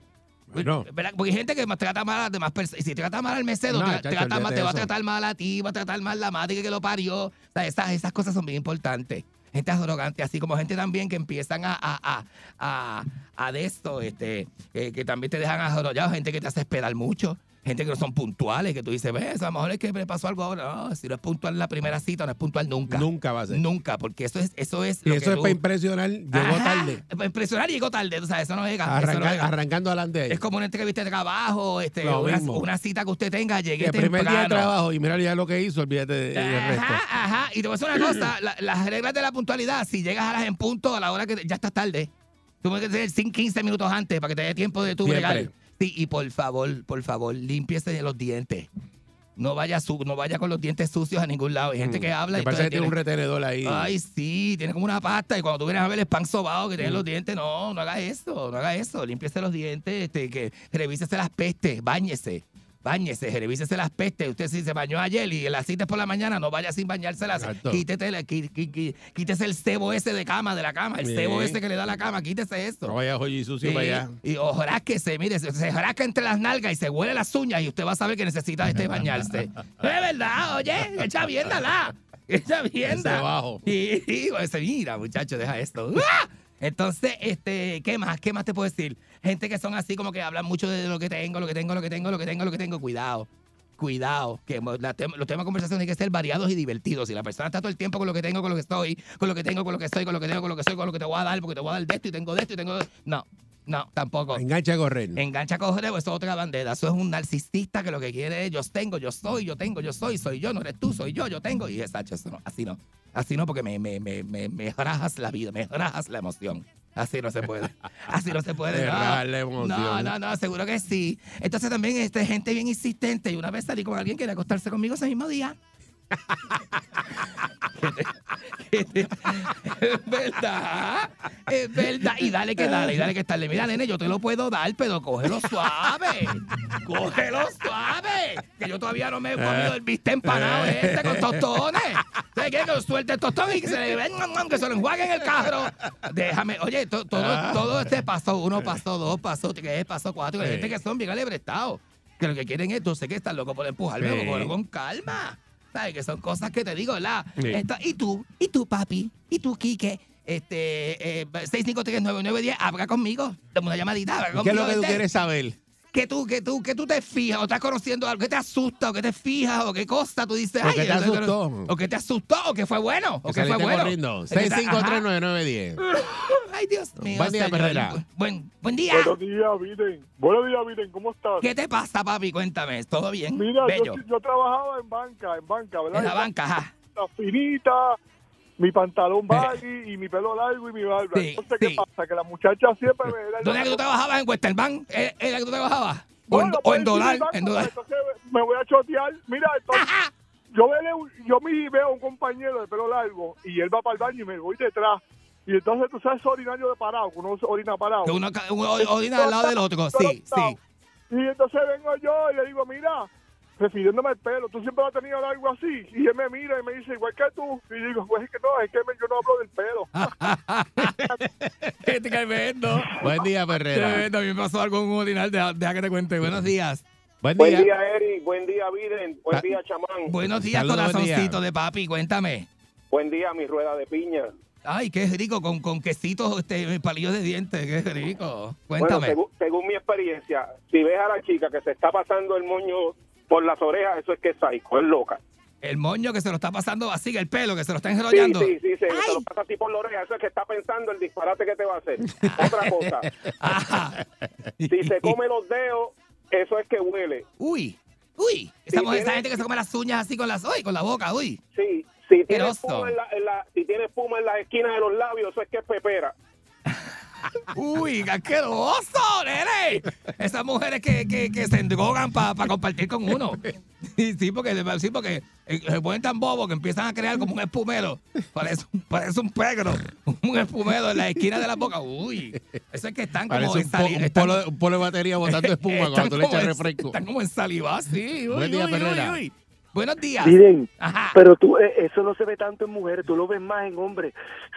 Bueno. ¿Verdad? Porque hay gente que trata mal a las demás personas. Y si trata mal al mesero, No, te, chacho, trata mal- te va a tratar mal a ti, va a tratar mal la madre que lo parió. O sea, esas, esas cosas son bien importantes. Gente arrogante, así como gente también que empiezan a, a, a, a, a de esto, este, eh, que también te dejan arrollado, gente que te hace esperar mucho. Gente que no son puntuales, que tú dices, ves, a lo mejor es que me pasó algo ahora. No, si no es puntual en la primera cita, no es puntual nunca. Nunca va a ser. Nunca, porque eso es, eso es Y lo eso que es para impresionar. Llegó Ajá, tarde. Para impresionar llegó tarde. O sea, eso no llega. eso no Arranca- llega. arrancando adelante ahí. Es como una entrevista de trabajo, este, una, cita que usted tenga, llegue el primer temprano. día de trabajo y mira ya lo que hizo, olvídate de- del resto. Ajá, ajá. Y te voy a decir una cosa, la- las reglas de la puntualidad, si llegas a las en punto a la hora que ya estás tarde, tú tienes que ser 5, 15 minutos antes para que te dé tiempo de tu bregar. Sí, y por favor, por favor, límpiese los dientes. No vaya, su, no vaya con los dientes sucios a ningún lado. Hay gente que habla Me y Mm. parece que tiene un retenedor ahí. Ay, sí, tiene como una pasta y cuando tú vienes a ver el pan sobado que Mm. tiene los dientes, no, no haga eso, no haga eso. Límpiese los dientes, este, que revísese las pestes, báñese. Báñese, revísese las pestes. Usted si se bañó ayer y la cita es por la mañana, no vaya sin bañárselas. Quítete, la- quítese el cebo ese de cama, de la cama, el Bien. cebo ese que le da la cama, quítese eso. No vaya joyo y sucio Sí, para allá. Y ojalá que se, mire, se, se rasca entre las nalgas y se huele las uñas y usted va a saber que necesita este bañarse. es verdad, oye, echa viéndala. Echa vienda. Ese bajo. Y, y pues, mira, muchacho, deja esto. ¡Ah! Entonces, este, ¿qué más? ¿Qué más te puedo decir? Gente que son así como que hablan mucho de lo que tengo, lo que tengo, lo que tengo, lo que tengo, lo que tengo. Cuidado. Cuidado, que los temas de conversación tienen que ser variados y divertidos. Si la persona está todo el tiempo con lo que tengo, con lo que estoy, con lo que tengo, con lo que estoy, con lo que tengo, con lo que soy, con lo que te voy a dar, porque te voy a dar de esto y tengo de esto y tengo de... No, no, tampoco. Engancha a correr. Engancha coger, eso es otra bandera. Eso es un narcisista que lo que quiere es yo tengo, yo soy, yo tengo, yo soy, soy yo, no eres tú, soy yo, yo tengo. Y exacto, eso no, así no. Así no, porque me, me, me, me, me rajas la vida, me rajas la emoción. Así no se puede. Así no se puede. No. rajas la emoción. No, no, no, seguro que sí. Entonces también este, gente bien insistente. Y una vez salí con alguien que quería acostarse conmigo ese mismo día. Es verdad, es verdad. Y dale que dale, y dale que dale. Mira, nene, yo te lo puedo dar, pero cógelo suave. Cógelo suave. que yo todavía no me he comido el bistec empanado este con tostones. ¿Usted quiere que suelte el tostón y que se le que se lo enjuague en el carro? Déjame, oye, to- todo, todo este paso uno, paso dos, paso tres, paso cuatro. Hay gente que son bien alebrestados. Que lo que quieren es, tú sé que están locos por empujarme, Sí. con calma. ¿Sabes? Que son cosas que te digo, ¿verdad? Sí. Esto- y tú, y tú, papi, y tú, Quique, este, eh, 6539910, habla conmigo. Dame una llamadita, habla conmigo. ¿Qué es lo que tú ¿viste? quieres saber? Que tú, que tú, que tú te fijas o estás conociendo algo que te asusta o que te fijas o qué cosa tú dices, O ay, que te asustó. o que te asustó o que fue bueno o Que que fue bueno. corriendo. Que te- ajá. 6539910. Ay, Dios mío. Buen día. Perrera. Buen, buen día. Buenos días, Biden. Buenos días, Biden. ¿Cómo estás? ¿Qué te pasa, papi? Cuéntame. ¿Todo bien? Mira, Bello. yo, yo trabajaba en banca, en banca, ¿verdad? en la banca, ajá. La finita, mi pantalón baggy y mi pelo largo y mi barba. Sí, Entonces, sí. ¿qué pasa? Que la muchacha siempre me era... ¿Dónde es que tú trabajabas? ¿En Western Bank? ¿Era era que tú trabajabas? ¿O en, o en pues, dólar? sí, banco, En dólar. Entonces me voy a chotear. Mira, entonces, yo, veo, yo me veo a un compañero de pelo largo y él va para el baño y me voy detrás. Y entonces tú sabes orinario de parado, que uno orina parado. Que uno, uno orina al lado del otro. Sí, sí. Y entonces vengo yo y le digo, mira, refiriéndome el pelo, tú siempre has tenido algo así. Y él me mira y me dice, igual que tú. Y digo, pues es que no, es que me- yo no hablo del pelo. Qué tremendo. Buen día, Perrera. Tremendo. A mí me pasó algo en un ordinal. Deja, deja que te cuente. Buenos días. Buen Buen día. día, Eric. Buen día, Biden. Buen Ah. día, chamán. Buenos días, Saludos, buen día. corazoncito de papi. Cuéntame. Buen día, mi rueda de piña. Ay, qué rico, con, con quesitos, este, palillos de dientes, qué rico. Bueno, Cuéntame. según, según mi experiencia, si ves a la chica que se está pasando el moño por las orejas, eso es que es psycho, es loca. El moño que se lo está pasando así, el pelo que se lo está Sí, enrollando. sí, sí, se, se lo pasa así por la oreja, eso es que está pensando el disparate que te va a hacer. Otra cosa, Ajá. si se come los dedos, eso es que huele. Uy, uy. Sí, mujer- esa tiene- gente que se come las uñas así con las, uy, con la boca, uy. Sí, si tiene espuma en la, en la- si tiene espuma en las esquinas de los labios, eso es que es pepera. Uy, qué asqueroso, nene. Esas mujeres que, que, que se endrogan para compartir con uno. Sí, porque, sí, porque eh, se ponen tan bobos que empiezan a crear como un espumero. Parece, un- parece un pegro, un espumero en la esquina de la boca. Uy, eso es que están como Parece un, po- ensali- un están- polo, un polo de batería botando espuma cuando tú le como echas en- refresco. Están como en saliva, sí. Uy, Buen día, uy, uy, uy. Buenos días. Miren, Ajá. pero tú, eh, eso no se ve tanto en mujeres, tú lo ves más en hombres.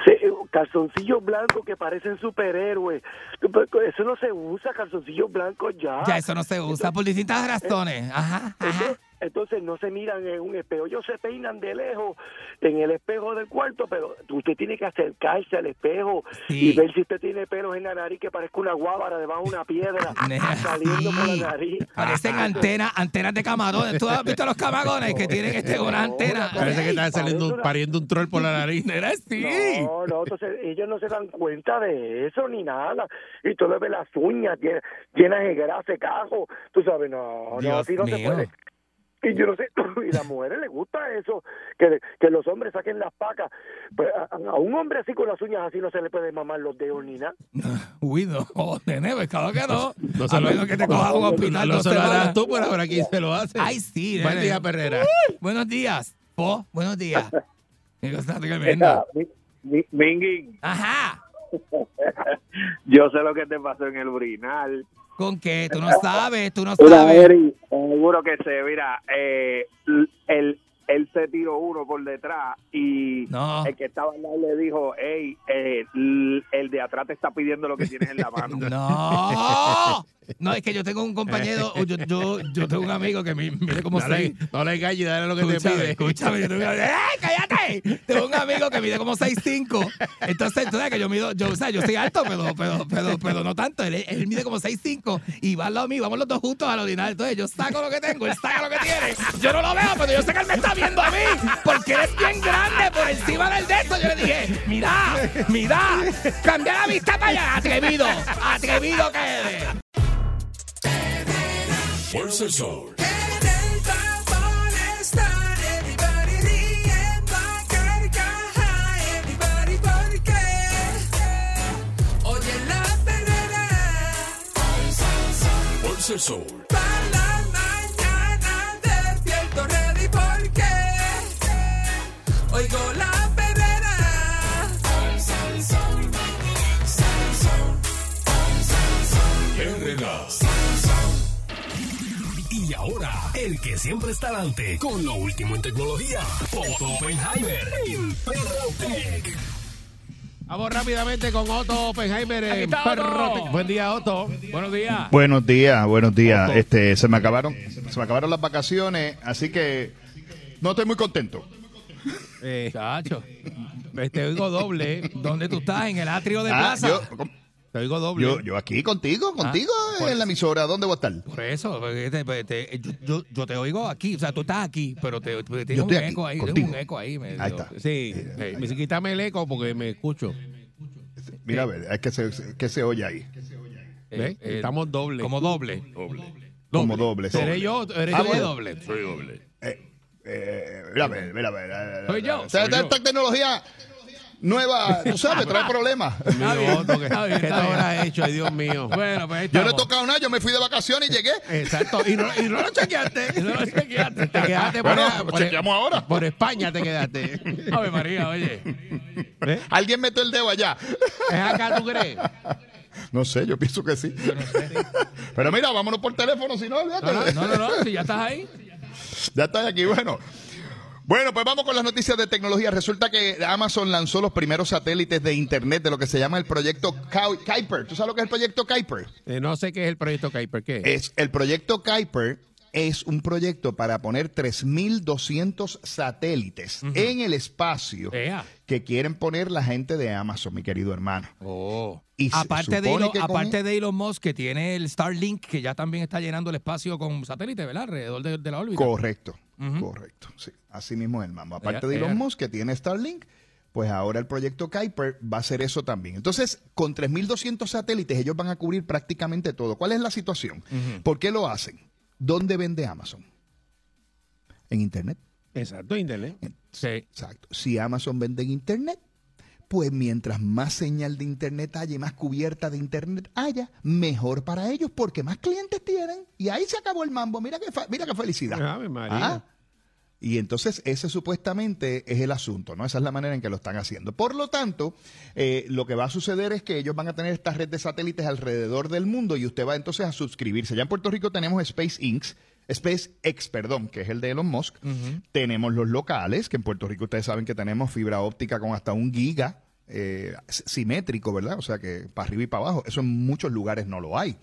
Eh, calzoncillos blancos que parecen superhéroes. Eso no se usa, calzoncillos blancos ya. Ya eso no se usa por distintas razones. Ajá, ajá. Entonces, entonces no se miran en un espejo. Ellos se peinan de lejos en el espejo del cuarto, pero usted tiene que acercarse al espejo Sí. y ver si usted tiene pelos en la nariz que parezca una guábara debajo de una piedra saliendo por la nariz. Parecen antenas, antenas de camarones. ¿Tú has visto los camarones que tienen este, una antena? Parece que está saliendo, una- pariendo un troll por la nariz. Nena, sí. No, no, entonces ellos no se dan cuenta de eso ni nada. Y tú le ves las uñas llenas, de grasa, de cajo. Tú sabes, no, no, Dios así no se mío. puede. Y yo no sé, y a las mujeres les gusta eso, que, que los hombres saquen las pacas. Pues a, a un hombre así con las uñas así no se le puede mamar los dedos ni nada. Uy, no, nene, pues claro que no. No se a lo- menos que te cojas un hospital No se lo harás tú, pero ahora aquí se lo hace. Ay, sí, Buen nene. día, Perrera. Buenos días. Po, buenos días. Tremenda. Mingui, Ajá. yo sé lo que te pasó en el urinal. ¿Con qué? Tú no sabes, tú no Mira, sabes. Eri, seguro que sé. Mira, eh, él, él se tiró uno por detrás y No. el que estaba al lado le dijo, hey, eh, el de atrás te está pidiendo lo que tienes en la mano. No. No, es que yo tengo un compañero, yo, yo, yo tengo un amigo que me mide como No le, seis. no le engañes, dale lo que te pide. escúchame, yo tengo, ¡Eh, cállate! Tengo un amigo que mide como 6'5". Entonces, tú sabes que yo mido, yo, o sea, yo soy alto, pero, pero, pero, pero no tanto. Él, él mide como 6'5 y va al lado mío, vamos los dos juntos a la original. Entonces, yo saco lo que tengo, él saca lo que tiene. Yo no lo veo, pero yo sé que él me está viendo a mí, porque él es bien grande por encima del de esto. Yo le dije, mira, mira, cambia la vista para allá, atrevido, atrevido que eres. Fuerza el Sol. En el tapón están everybody riendo a carcaja, everybody porque oye la perrera Fuerza el Sol. para la mañana despierto ready porque oigo el que siempre está adelante con lo último en tecnología, Otto Oppenheimer en Perrotec. Vamos rápidamente con Otto Oppenheimer. En está Otto. Perrotec. Buen día, Otto. Buenos días. Buenos días, buenos días. Otto. Este, se me acabaron, se me acabaron las vacaciones, así que no estoy muy contento. Eh, Chacho, te oigo doble. ¿dónde tú estás? En el atrio de Ah, plaza. yo, Te oigo doble. yo, yo aquí contigo, contigo por en la emisora, ¿dónde voy a estar? Por eso, porque te- te- te- yo, yo- yo te oigo aquí, o sea, tú estás aquí, pero te, te- tienes Yo un estoy aquí, eco ahí, tienes contigo. un eco ahí. Ahí está. Sí, me sí, quítame el eco porque me escucho. Mira, a ver, es que se, que se oye ahí. eh, ¿Ves? eh, Estamos doble. Como doble. Como doble. sí. ¿Seré yo? ¿Eres Ah, bueno. doble. Soy doble. Eh, eh, mira, a ver, mira, a ver. eh, Soy yo, yo. esta tecnología nueva, tú sabes, trae problemas. ¿qué, está bien, qué te habrás hecho? Ay, Dios mío. Bueno, pues ahí Yo no he estamos. tocado nada, yo me fui de vacaciones y llegué. Exacto. Y no, y no lo chequeaste. No lo chequeaste. Te quedaste por, Bueno, por- chequeamos ahora. por España te quedaste. Ave María, oye. ¿Ves? Alguien metió el dedo allá. ¿Es acá, tú crees? No sé, yo pienso que sí. Pero mira, vámonos por teléfono, si no, olvídate. No, no, no, si ya estás ahí. Ya estoy aquí, bueno. Bueno, pues vamos con las noticias de tecnología. Resulta que Amazon lanzó los primeros satélites de Internet de lo que se llama el proyecto Kuiper. ¿Tú sabes lo que es el proyecto Kuiper? Eh, no sé qué es el proyecto Kuiper. ¿Qué es? Es, el proyecto Kuiper es un proyecto para poner 3.200 satélites en el espacio Ea. que quieren poner la gente de Amazon, mi querido hermano. Oh. Y aparte de, Elon, con- aparte de Elon Musk, que tiene el Starlink, que ya también está llenando el espacio con satélites, ¿verdad? Alrededor de, de la órbita. Correcto, Correcto. Sí, así mismo es el mambo. Aparte de Elon. Musk, que tiene Starlink, pues ahora el proyecto Kuiper va a hacer eso también. Entonces, con 3.200 satélites, ellos van a cubrir prácticamente todo. ¿Cuál es la situación? ¿Por qué lo hacen? ¿Dónde vende Amazon? En Internet. Exacto, Internet. Sí. Exacto. Si Amazon vende en Internet, pues mientras más señal de Internet haya y más cubierta de Internet haya, mejor para ellos porque más clientes tienen. Y ahí se acabó el mambo. Mira qué, mira qué felicidad. Ave María. Ah, Y entonces ese supuestamente es el asunto, ¿no? Esa es la manera en que lo están haciendo. Por lo tanto, eh, lo que va a suceder es que ellos van a tener esta red de satélites alrededor del mundo y usted va entonces a suscribirse. Ya en Puerto Rico tenemos SpaceX, SpaceX, perdón, que es el de Elon Musk. Tenemos los locales, que en Puerto Rico ustedes saben que tenemos fibra óptica con hasta un giga eh, simétrico, ¿verdad? O sea que para arriba y para abajo. Eso en muchos lugares no lo hay.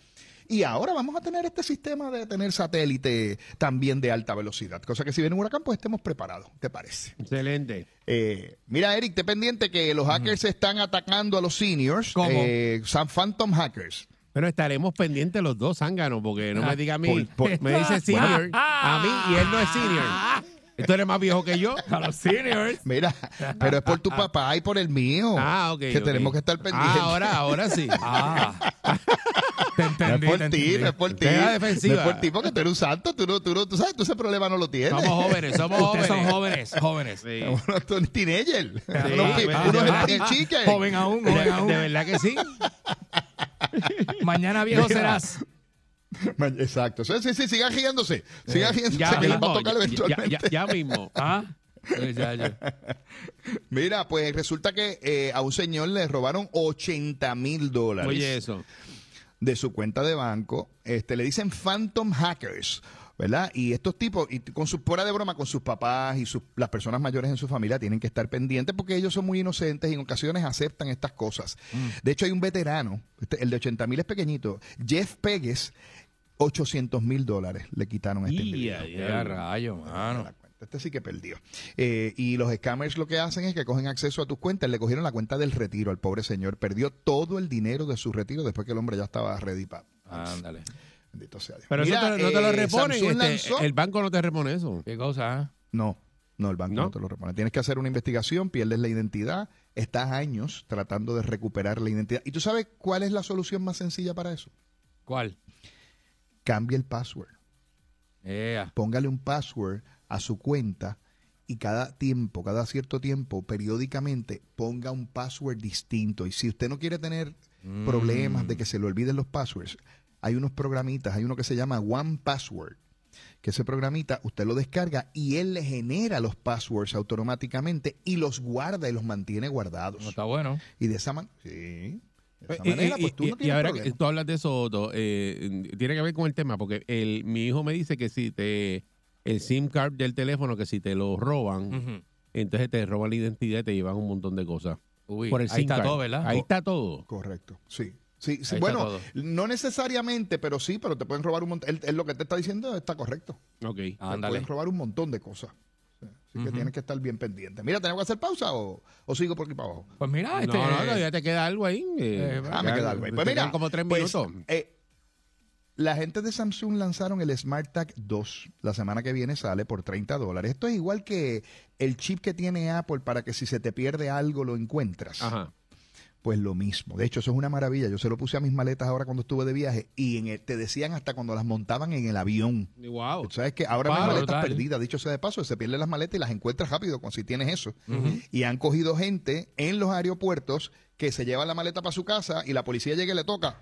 Y ahora vamos a tener este sistema de tener satélite también de alta velocidad. Cosa que si viene un huracán, pues estemos preparados. ¿Te parece? Excelente. Eh, mira, Eric, te pendiente que los hackers están atacando a los seniors. ¿Cómo? Eh, son Phantom Hackers. Pero estaremos pendientes los dos zánganos, porque no me diga a mí. por- por- me dice senior a mí y él no es senior. Tú eres más viejo que yo. A los seniors. Mira, pero es por tu papá y por el mío. Ah, ok. Que tenemos que estar pendientes. Ah, ahora, ahora sí. Ah. Te No entendí. es por ti, no es por ti. No defensiva. es por ti, porque tú eres un santo. Tú, no, tú, no- tú sabes, tú ese problema no lo tienes. Somos jóvenes, somos Ustedes jóvenes. son jóvenes, jóvenes. Sí. Uno tú eres teenager. Sí, Uno, es el chicken. Joven aún, joven aún. de verdad que sí. Mañana viejo serás. Exacto. Sí, sí, sí, sigan riéndose. Sigan riéndose Ya que les va a mismo, tocar ya, eventualmente. ya- ya mismo. ¿Ah? Eh. Mira, pues resulta que eh, a un señor le robaron 80 mil dólares Oye, eso. de su cuenta de banco. Este, le dicen Phantom Hackers. ¿Verdad? Y estos tipos, y con sus fuera de broma, con sus papás y sus, las personas mayores en su familia tienen que estar pendientes porque ellos son muy inocentes y en ocasiones aceptan estas cosas. De hecho, hay un veterano, este, el de 80 mil es pequeñito, Jeff Pegues, 800 mil dólares le quitaron a este individuo. Ya, rayo, mano. Este sí que perdió. Eh, y los scammers lo que hacen es que cogen acceso a tus cuentas. Le cogieron la cuenta del retiro al pobre señor. Perdió todo el dinero de su retiro después que el hombre ya estaba ready para. Ándale. Bendito sea Dios. Pero Mira, eso te- no te lo eh, reponen. Este, lanzó- el banco no te repone eso. ¿Qué cosa? No, no, el banco no. ¿No? te lo repone. Tienes que hacer una investigación, pierdes la identidad. Estás años tratando de recuperar la identidad. ¿Y tú sabes cuál es la solución más sencilla para eso? ¿Cuál? Cambia el password. Póngale un password a su cuenta y cada tiempo, cada cierto tiempo, periódicamente, ponga un password distinto. Y si usted no quiere tener problemas de que se le olviden los passwords, hay unos programitas, hay uno que se llama One Password, que ese programita usted lo descarga y él le genera los passwords automáticamente y los guarda y los mantiene guardados. No está bueno. Y de esa manera, sí. De esa manera, pues tú y, tienes ahora problema. que tú hablas de eso, Otto, eh, tiene que ver con el tema, porque el, mi hijo me dice que si te el SIM card del teléfono, que si te lo roban, entonces te roban la identidad y te llevan un montón de cosas. Uy, Por el ahí SIM está card. todo, ¿verdad? Ahí está todo. Correcto, sí. Sí, sí. Bueno, todo. no necesariamente, pero sí, pero te pueden robar un montón. Él, él lo que te está diciendo está correcto. Ok. Te Ándale. pueden robar un montón de cosas. Sí, Así que tienes que estar bien pendiente. Mira, ¿tenemos que hacer pausa o, o sigo por aquí para abajo? Pues mira, No, este, no, todavía te queda algo ahí. eh, Eh, Ah, me ya, queda algo ahí. Pues mira, como tres pues, minutos. eh, la gente de Samsung lanzaron el SmartTag 2. La semana que viene sale por 30 dólares. Esto es igual que el chip que tiene Apple para que si se te pierde algo lo encuentras. Ajá. Pues lo mismo. De hecho, eso es una maravilla. Yo se lo puse a mis maletas ahora cuando estuve de viaje y en el- te decían hasta cuando las montaban en el avión. Wow. Tú sabes que ahora Wow, hay maletas brutal. perdidas, dicho sea de paso, se pierden las maletas y las encuentras rápido cuando si tienes eso. Y han cogido gente en los aeropuertos que se llevan la maleta para su casa y la policía llega y le toca.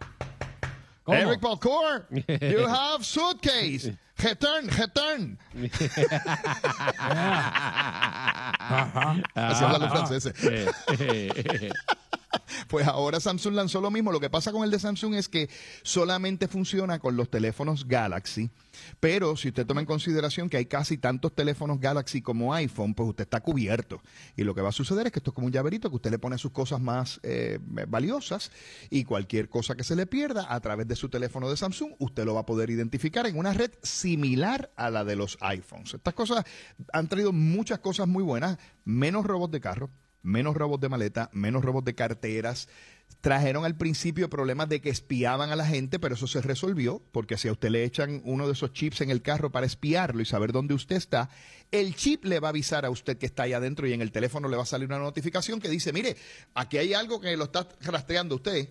¿Cómo? Eric Balcour, you have suitcase. Return, return. Así hablan los franceses. Pues ahora Samsung lanzó lo mismo. Lo que pasa con el de Samsung es que solamente funciona con los teléfonos Galaxy. Pero si usted toma en consideración que hay casi tantos teléfonos Galaxy como iPhone, pues usted está cubierto. Y lo que va a suceder es que esto es como un llaverito que usted le pone sus cosas más eh, valiosas y cualquier cosa que se le pierda a través de su teléfono de Samsung, usted lo va a poder identificar en una red similar a la de los iPhones. Estas cosas han traído muchas cosas muy buenas, menos robos de carro, menos robos de maleta, menos robos de carteras. Trajeron al principio problemas de que espiaban a la gente, pero eso se resolvió, porque si a usted le echan uno de esos chips en el carro para espiarlo y saber dónde usted está, el chip le va a avisar a usted que está ahí adentro y en el teléfono le va a salir una notificación que dice, mire, aquí hay algo que lo está rastreando usted.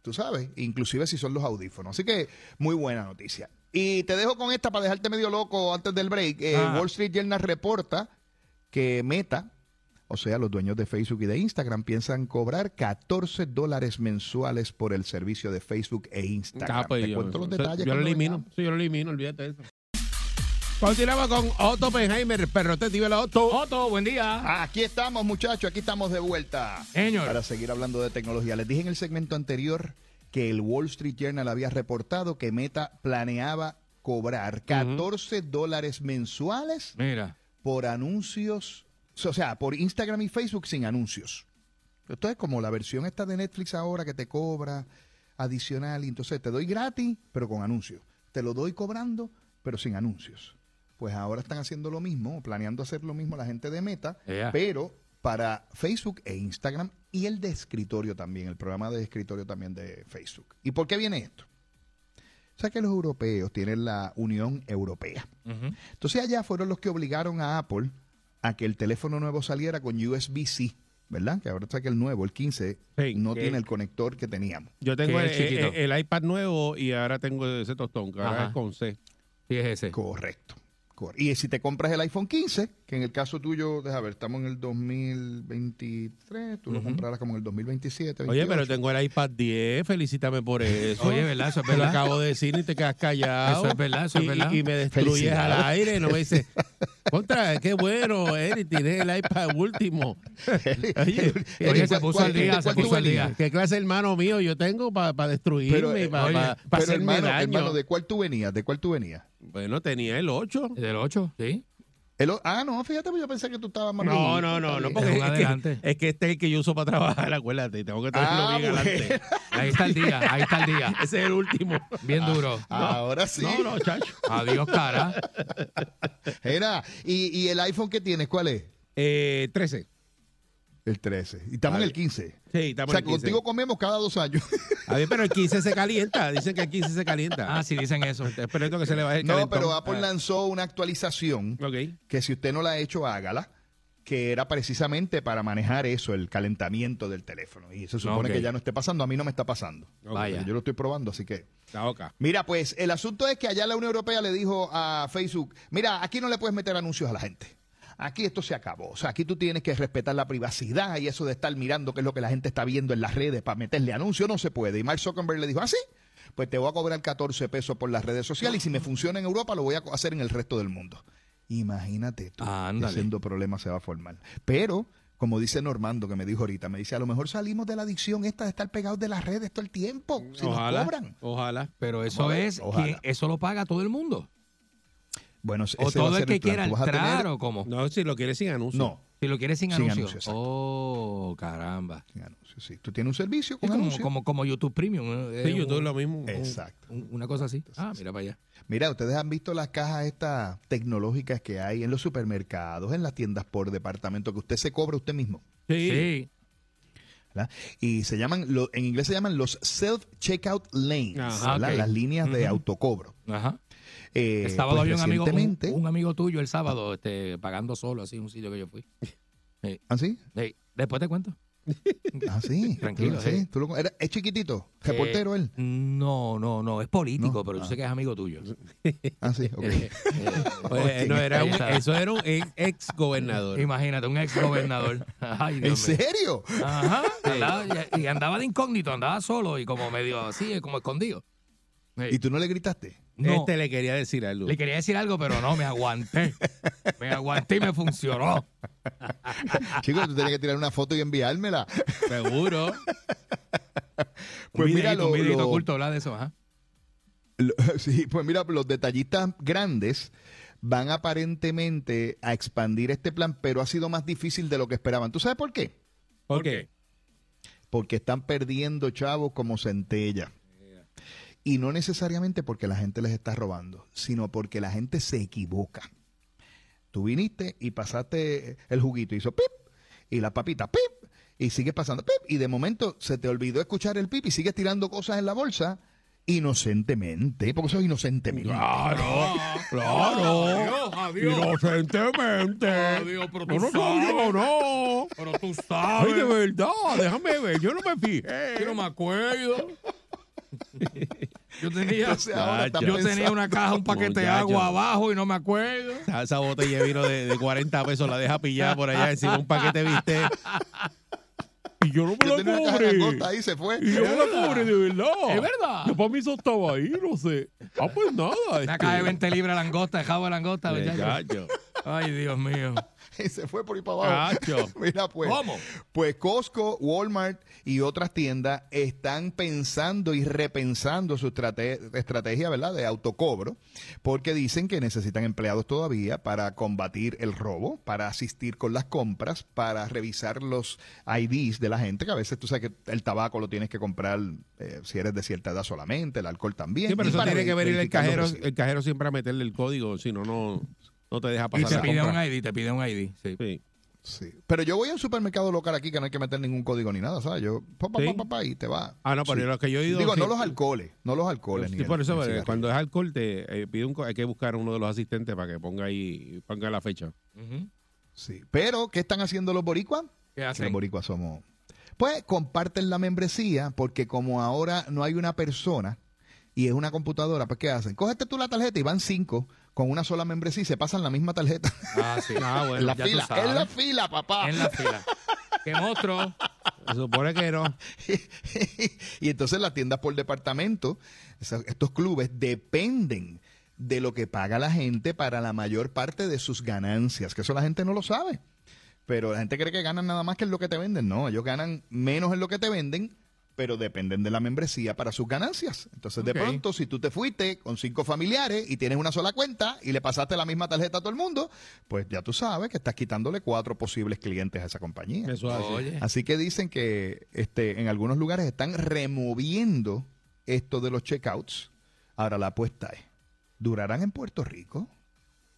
Tú sabes, inclusive si son los audífonos. Así que muy buena noticia. Y te dejo con esta para dejarte medio loco antes del break. Eh, Ah. Wall Street Journal reporta que Meta, o sea, los dueños de Facebook y de Instagram, piensan cobrar 14 dólares mensuales por el servicio de Facebook e Instagram. Ah, pues te yo, cuento los detalles. yo lo elimino. Sí, yo lo elimino, olvídate de eso. Continuamos con Otto Oppenheimer, perrote, dímelo, Otto. Otto, buen día. Aquí estamos, muchachos, aquí estamos de vuelta. Señor. Para seguir hablando de tecnología. Les dije en el segmento anterior que el Wall Street Journal había reportado que Meta planeaba cobrar 14 dólares mensuales Mira. por anuncios, o sea, por Instagram y Facebook sin anuncios. Esto es como la versión esta de Netflix ahora que te cobra adicional y entonces te doy gratis, pero con anuncios. Te lo doy cobrando, pero sin anuncios. Pues ahora están haciendo lo mismo, planeando hacer lo mismo la gente de Meta, pero para Facebook e Instagram y el de escritorio también, el programa de escritorio también de Facebook. ¿Y por qué viene esto? O sea que los europeos tienen la Unión Europea. Entonces allá fueron los que obligaron a Apple a que el teléfono nuevo saliera con USB-C, ¿verdad? Que ahora está que el nuevo, el 15, Sí, no que- tiene el conector que teníamos. Yo tengo el, el- el iPad nuevo y ahora tengo ese tostón, que ahora es con C. Sí, es ese. Correcto. Cor- Y si te compras el iPhone 15, que en el caso tuyo, déjame ver, estamos en el 2023, tú lo Ujú. comprarás como en el 2027. Oye, pero 28. tengo el iPad 10, felicítame por eso. Oye, ¿verdad? Eso es Te lo verdad. acabo de decir y te quedas callado. Eso es verdad, eso es Y- verdad. Y, y me destruyes al aire. No me dices, contra, qué bueno, Eric, tienes el iPad último. Oye, Oye, se ¿cuál- puso al día, se puso al día. ¿Qué clase de hermano mío yo tengo para destruirme Pero, eh, para hacerme hermano, daño? hermano, ¿de cuál tú venías? ¿De cuál tú venías? Bueno, tenía el 8. Del 8, sí. El ah, no, fíjate, pues yo pensé que tú estabas más No, no, no, no, porque Es que, adelante. es que este es el que yo uso para trabajar, acuérdate, tengo que tenerlo Ah, bien bueno. adelante. Ahí está el día, ahí está el día. Ese es el último. Bien duro. Ahora sí. No, no, chacho. Adiós, cara. Era, ¿y, y el iPhone que tienes, cuál es? Eh, 13. El 13. Y estamos en el 15. Sí, estamos o sea, en el 15. contigo comemos cada dos años. A ver, pero el 15 se calienta. Dicen que el 15 se calienta. Ah, sí, dicen eso. Esperando que se le baje el no, calentón. pero Apple Ah, lanzó una actualización Ok. que si usted no la ha hecho, hágala, que era precisamente para manejar eso, el calentamiento del teléfono. Y se supone Ok. que ya no esté pasando, a mí no me está pasando. Yo lo estoy probando, así que... La boca. Mira, pues el asunto es que allá la Unión Europea le dijo a Facebook, mira, aquí no le puedes meter anuncios a la gente. Aquí esto se acabó. O sea, aquí tú tienes que respetar la privacidad y eso de estar mirando qué es lo que la gente está viendo en las redes para meterle anuncios no se puede. Y Mark Zuckerberg le dijo, ¿ah, sí? Pues te voy a cobrar 14 pesos por las redes sociales y si me funciona en Europa lo voy a hacer en el resto del mundo. Imagínate tú, que Ándale. siendo problema se va a formar. Pero como dice Normando, que me dijo ahorita, me dice, a lo mejor salimos de la adicción esta de estar pegados de las redes todo el tiempo, si nos Ojalá. cobran. Ojalá. Pero eso es, ojalá. eso lo paga todo el mundo. Bueno, O ese va a todo ser el que plan. quiera Tú vas a entrar tener- o cómo. No, si lo quieres sin anuncio. No, Si lo quieres sin Sin anuncio. anuncio, exacto. oh, caramba. sin anuncio, sí. Tú tienes un servicio como, anuncio. como, como YouTube Premium. ¿eh? Sí, Es YouTube es lo mismo. Exacto. un- una cosa así. Ah, mira para allá. Mira, ustedes han visto las cajas estas tecnológicas que hay en los supermercados, en las tiendas por departamento, que usted se cobra usted mismo. Sí. Sí. ¿verdad? Y se llaman, lo- en inglés se llaman los self-checkout lanes, Ajá, ¿verdad? ok. las líneas de autocobro. Ajá. Eh, El sábado pues había un amigo, un, amigo tuyo el sábado este, pagando solo, así, en un sitio que yo fui. ¿Ah, sí? Después te cuento. Ah, sí. Tranquilo, sí. sí. tú lo- era- es chiquitito, reportero él. Eh, no, no, no, es político, No, pero yo ah. sé que es amigo tuyo. Ah, sí, ok. Eh, Oye, no, era un- Ahí está. eso era un ex gobernador. Imagínate, un ex gobernador. Ay, ¿En serio? Ajá. andaba- y, y andaba de incógnito, andaba solo y como medio así, como escondido. ¿Y tú no le gritaste? No, Este le quería decir algo. le quería decir algo, pero no, me aguanté. Me aguanté y me funcionó. Chico, tú tenías que tirar una foto y enviármela. Seguro. Pues un mira, videíto, lo- un lo- oculto, habla de eso, ajá. Lo- Sí, pues mira, los detallistas grandes van aparentemente a expandir este plan, pero ha sido más difícil de lo que esperaban. ¿Tú sabes por qué? ¿Por qué? Porque están perdiendo chavos como centella. Y no necesariamente porque la gente les está robando, sino porque la gente se equivoca. Tú viniste y pasaste el juguito, hizo pip, y la papita pip, y sigue pasando pip, y de momento se te olvidó escuchar el pip y sigues tirando cosas en la bolsa inocentemente, porque eso es inocentemente. Claro, claro. Inocentemente. Adiós, pero tú no, no, sabes. no, no. Pero tú Ay, sabes. de verdad, déjame ver, yo no me fijé. Yo no me acuerdo. Yo tenía, Entonces ahora está yo pensando- tenía una caja, un paquete de agua abajo y no me acuerdo. Esa, esa botella de vino de, de 40 pesos la deja pillada por allá encima un paquete de bistec. Y yo no me Yo tenía la una caja de cobré. ahí, se fue. Y yo me la cobré de verdad. Es verdad. Yo para mí eso estaba ahí, no sé. Ah, pues nada. Una este. caja de 20 libras de langosta, de jabo de langosta. Muchacho. Ay, Dios mío. Y se fue por ahí para abajo. Cacho. Mira, pues. ¿Cómo? Pues Costco, Walmart y otras tiendas están pensando y repensando su estrate- estrategia, ¿verdad?, de autocobro, porque dicen que necesitan empleados todavía para combatir el robo, para asistir con las compras, para revisar los IDs de la gente, que a veces tú sabes que el tabaco lo tienes que comprar eh, si eres de cierta edad solamente, el alcohol también. Sí, pero y eso tiene que ver el los cajero, el cajero siempre a meterle el código, si no, no, no te deja Y pasar te la pide compra. un ID, te pide un ID. Sí. Sí. Sí. Pero yo voy a un supermercado local aquí que no hay que meter ningún código ni nada, ¿sabes? Yo, pa, pa, Sí. pa, pa, pa, y te va. Ah, no, pero Sí. lo que yo he ido... Digo, no los alcoholes, no los alcoholes. Sí, ni el- por eso, el cuando es alcohol, te eh, pide un, hay que buscar uno de los asistentes para que ponga ahí, ponga la fecha. Sí. Pero, ¿qué están haciendo los boricuas? ¿Qué Los hacen? boricuas somos... Pues comparten la membresía porque como ahora no hay una persona y es una computadora, pues ¿qué hacen? Cógete tú la tarjeta y van cinco con una sola membresía y se pasan la misma tarjeta. Ah, sí. Ah, bueno, en la ya tú fila, sabes. en la fila, papá. En la fila. ¡Qué monstruo! Se supone que no. y entonces las tiendas por departamento, esa- estos clubes dependen de lo que paga la gente para la mayor parte de sus ganancias, que eso la gente no lo sabe. Pero la gente cree que ganan nada más que en lo que te venden. No, ellos ganan menos en lo que te venden, pero dependen de la membresía para sus ganancias. Entonces, de pronto, si tú te fuiste con cinco familiares y tienes una sola cuenta y le pasaste la misma tarjeta a todo el mundo, pues ya tú sabes que estás quitándole cuatro posibles clientes a esa compañía. Eso es así. Oye. Así que dicen que este, en algunos lugares están removiendo esto de los checkouts. Ahora la apuesta es, ¿durarán en Puerto Rico?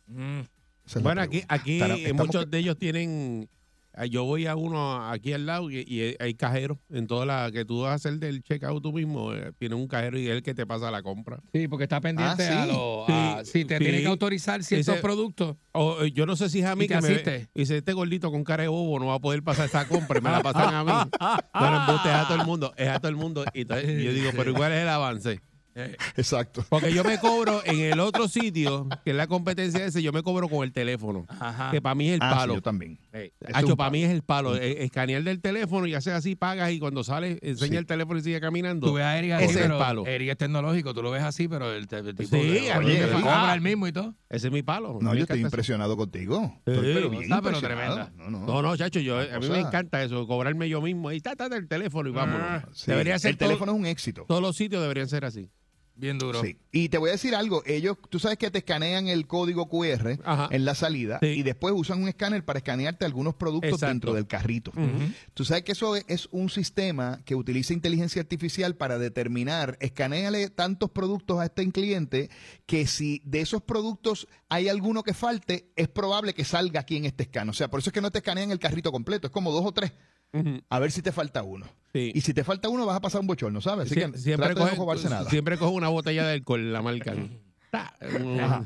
Mm. Es Bueno, aquí, aquí Estará- eh, estamos- muchos de ellos tienen. ah, Yo voy a uno aquí al lado y, y hay cajeros en toda la que tú vas a hacer del checkout tú mismo. eh, Tiene un cajero y es el que te pasa la compra. Sí, porque está pendiente Ah, a sí. lo. Sí, a- si te sí. tiene que autorizar ciertos Ese- productos. O, eh, yo no sé si es a mí ¿Y te que me asiste? dice este gordito con cara de bobo no va a poder pasar esa compra y me la pasan a mí. Bueno, embuste es a todo el mundo, es a todo el mundo. Y entonces yo digo, pero igual es el avance. Eh, Exacto. Porque yo me cobro en el otro sitio, que es la competencia de ese, yo me cobro con el teléfono. Ajá. Que para mí es el Ah, sí, palo. yo también. eh, Hacho, un para mí es el palo. Eh, Escanear del teléfono y hacer así, pagas y cuando sale, enseña Sí. el teléfono y sigue caminando. Tú ves a Eric así, Ese es el pero palo. Eric es tecnológico, tú lo ves así, pero el, el tipo Sí, de- le fascina. cobra el mismo y todo. Ese es mi palo. No, yo estoy impresionado contigo. Sí, Estoy, pero bien sea, pero impresionado. tremenda. No, no. No, no, chacho, yo, a mí me encanta eso, cobrarme yo mismo. Ahí está, está el teléfono y vámonos. Ah, Sí, Debería ser el teléfono es un éxito. Todos los sitios deberían ser así. Bien duro. Sí. Y te voy a decir algo, ellos, tú sabes que te escanean el código QR Ajá. en la salida Sí. y después usan un escáner para escanearte algunos productos Exacto. dentro del carrito. Tú sabes que eso es, es un sistema que utiliza inteligencia artificial para determinar, escaneale tantos productos a este cliente que si de esos productos hay alguno que falte, es probable que salga aquí en este escano. O sea, por eso es que no te escanean el carrito completo, es como dos o tres. A ver si te falta uno. Sí. Y si te falta uno, vas a pasar un bochorno, ¿sabes? Así Sie- que siempre, coge, no nada. siempre coge una botella de alcohol, la marcan. Ta, un-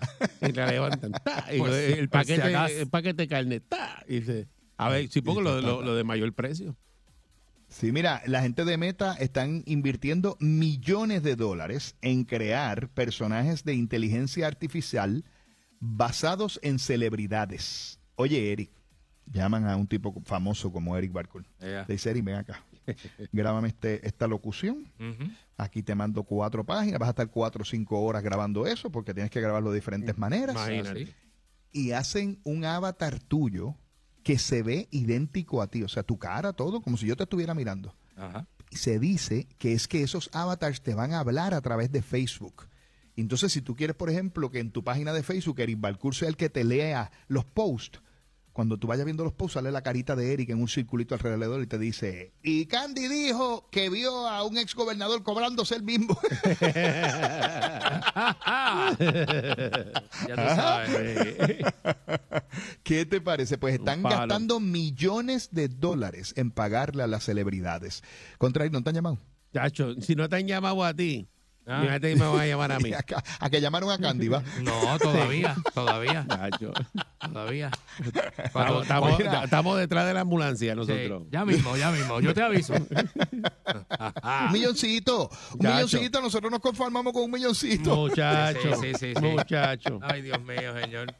y la levantan. ta, y el, si paquete, el paquete de carne. ta, y dice, a ver, si pongo lo, lo- lo de mayor precio. Sí, mira, la gente de Meta están invirtiendo millones de dólares en crear personajes de inteligencia artificial basados en celebridades. Oye, Eric, llaman a un tipo famoso como Eric Barcol. Ya. Le dice, Eric, ven acá, grábame este, esta locución. Aquí te mando cuatro páginas, vas a estar cuatro o cinco horas grabando eso porque tienes que grabarlo de diferentes maneras. Imagínate. Sí. Y hacen un avatar tuyo que se ve idéntico a ti, o sea, tu cara, todo, como si yo te estuviera mirando Ajá. se dice que es que esos avatars te van a hablar a través de Facebook. Entonces, si tú quieres, por ejemplo, que en tu página de Facebook Eric Balcour sea el que te lea los posts, cuando tú vayas viendo los posts, sale la carita de Eric en un circulito alrededor y te dice, y Candy dijo que vio a un ex gobernador cobrándose el mismo. Ya tú sabes. ¿Qué te parece? Pues están gastando millones de dólares en pagarle a las celebridades. Contra ¿no te han llamado? Chacho, si no te han llamado a ti, Ah. fíjate que me van a llamar a mí. A, que- a que llamaron a Candy, ¿va? No, todavía, todavía, todavía. Estamos, estamos- Mira. estamos detrás de la ambulancia Sí, nosotros. ya mismo, ya mismo. Yo te aviso. Un milloncito, un Chacho. milloncito, nosotros nos conformamos con un milloncito. Muchacho, Sí, sí, sí, sí. muchacho. Ay, Dios mío, señor.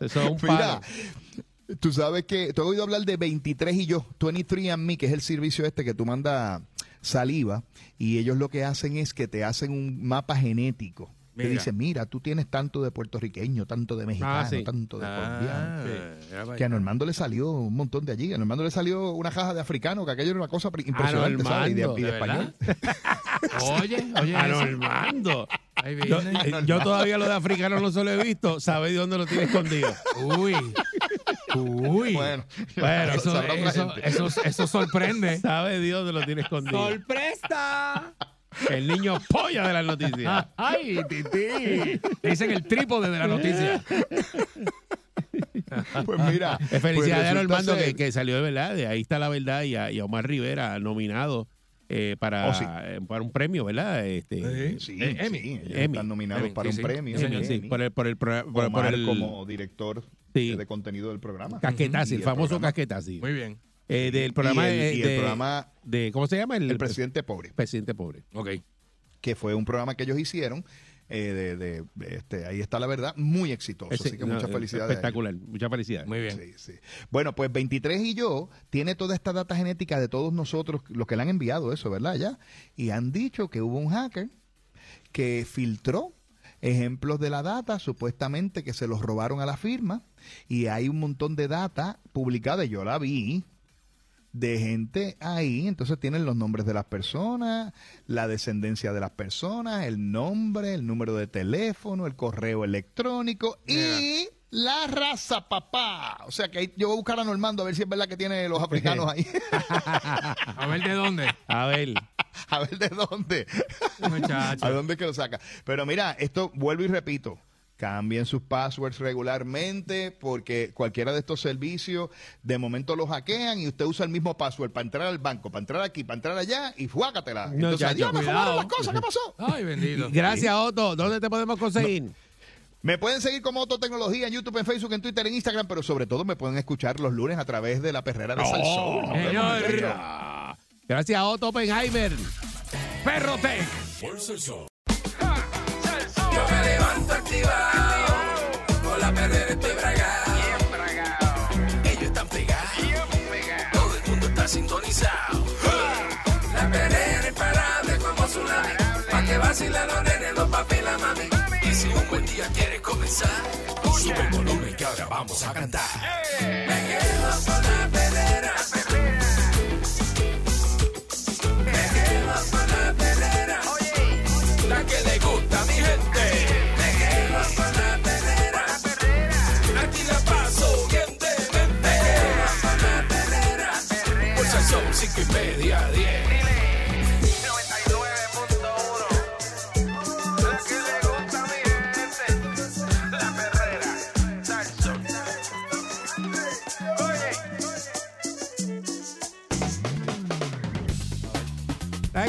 Eso es un Mira, palo. tú sabes que te he oído hablar de 23 y yo, 23 and Me, que es el servicio este que tú mandas saliva y ellos lo que hacen es que te hacen un mapa genético. Te dicen, mira, tú tienes tanto de puertorriqueño, tanto de mexicano, sí. tanto de colombiano. Ah, Sí. para Que a. Normando le salió un montón de allí. A Normando le salió una caja de africano, que aquello era una cosa pri- impresionante, ¿sabes? Y de, Normando, y de ¿de español. Oye, oye, A. Normando. Yo, eh, yo todavía lo de africano no se lo he visto. ¿Sabe de dónde lo tiene escondido? Uy. Uy. Bueno, Bueno, eso, eso, gente. eso, eso sorprende. ¿Sabe Dios dónde lo tiene escondido? ¡Sorpresa! El niño polla de las noticias. ¡Ay, tití! Dicen el trípode de la noticia. pues mira. Eh, Felicidades pues a Normando ser- que, que salió de verdad. De ahí está la verdad. Y a, y a Omar Rivera nominado eh, para, Oh, sí. eh, para un premio, ¿verdad? Este, Sí, Eh, Emmy. sí, ellos Emmy. están nominados Emmy, para sí, un sí. premio. Sí, señor, sí, Emmy. por el, por el, por, el como director Sí. de contenido del programa. casquetazi, el el famoso programa. casquetazi. Muy bien. Eh, del programa, y el, y el de, programa de- ¿cómo se llama? El, El Presidente Pobre, presidente pobre. Ok. que fue un programa que ellos hicieron. eh, de, de- de este, ahí está la verdad, muy exitoso. Ese- así que no, muchas eh, felicidades. Espectacular, muchas felicidades. Muy bien. Sí, sí. Bueno, pues 23 y yo tiene toda esta data genética de todos nosotros, los que le han enviado eso, ¿verdad? Ya. Y han dicho que hubo un hacker que filtró ejemplos de la data, supuestamente que se los robaron a la firma, y hay un montón de data publicada, yo la vi, de gente ahí, entonces tienen los nombres de las personas, la descendencia de las personas, el nombre, el número de teléfono, el correo electrónico y la raza, papá. O sea que ahí yo voy a buscar a Normando a ver si es verdad que tiene los africanos ahí. A ver de dónde. A ver, a ver de dónde. Muchacho. ¿A dónde es que lo saca? Pero mira, esto vuelvo y repito. Cambien sus passwords regularmente porque cualquiera de estos servicios de momento los hackean y usted usa el mismo password para entrar al banco, para entrar aquí, para entrar allá y fuácatela. No, Entonces, ya, adiós, ya, me cuidado. las cosas, ¿qué pasó? Ay, bendito. gracias Otto. ¿Dónde te podemos conseguir? Me pueden seguir como Autotecnología en YouTube, en Facebook, en Twitter, en Instagram, pero sobre todo me pueden escuchar los lunes a través de la perrera de Salsón. Señor. Gracias a Otto Oppenheimer. Perrotec. Ja, Yo me levanto activado. Con la perrera estoy bragado. Bien bragado. Ellos están pegados. Todo el mundo está sintonizado. La perrera es parable como tsunami. Pa' que vacilan los los papi un buen día quieres comenzar, sube el volumen que ahora vamos a cantar. Me quedo con la perrera. Me quedo con la perrera. La que le gusta a mi gente. Me quedo con la perrera. Aquí la paso bien de mente. Me quedo con la. Por son cinco y media, diez.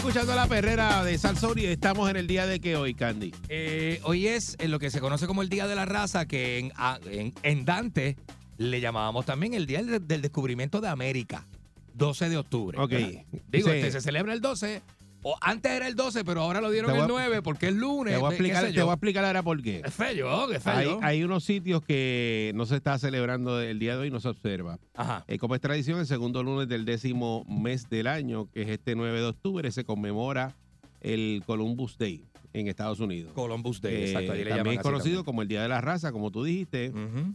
Escuchando la perrera de Salsón y estamos en el día de que hoy, Candy. Eh, hoy es en lo que se conoce como el Día de la Raza, que en, en- en Dante le llamábamos también el Día del, del Descubrimiento de América, 12 de octubre. Ok. ¿verdad? Digo, Sí. este se celebra el 12, o antes era el 12, pero ahora lo dieron el a- 9 porque es lunes. Te voy a explicar, te voy a explicar ahora por qué. Qué feo, qué feo. Hay, hay unos sitios que no se está celebrando el día de hoy, no se observa. Ajá. Eh, como es tradición, el segundo lunes del décimo mes del año, que es este 9 de octubre, se conmemora el Columbus Day en Estados Unidos. Columbus Day, Eh, exacto. le también es conocido como el Día de la Raza, como tú dijiste,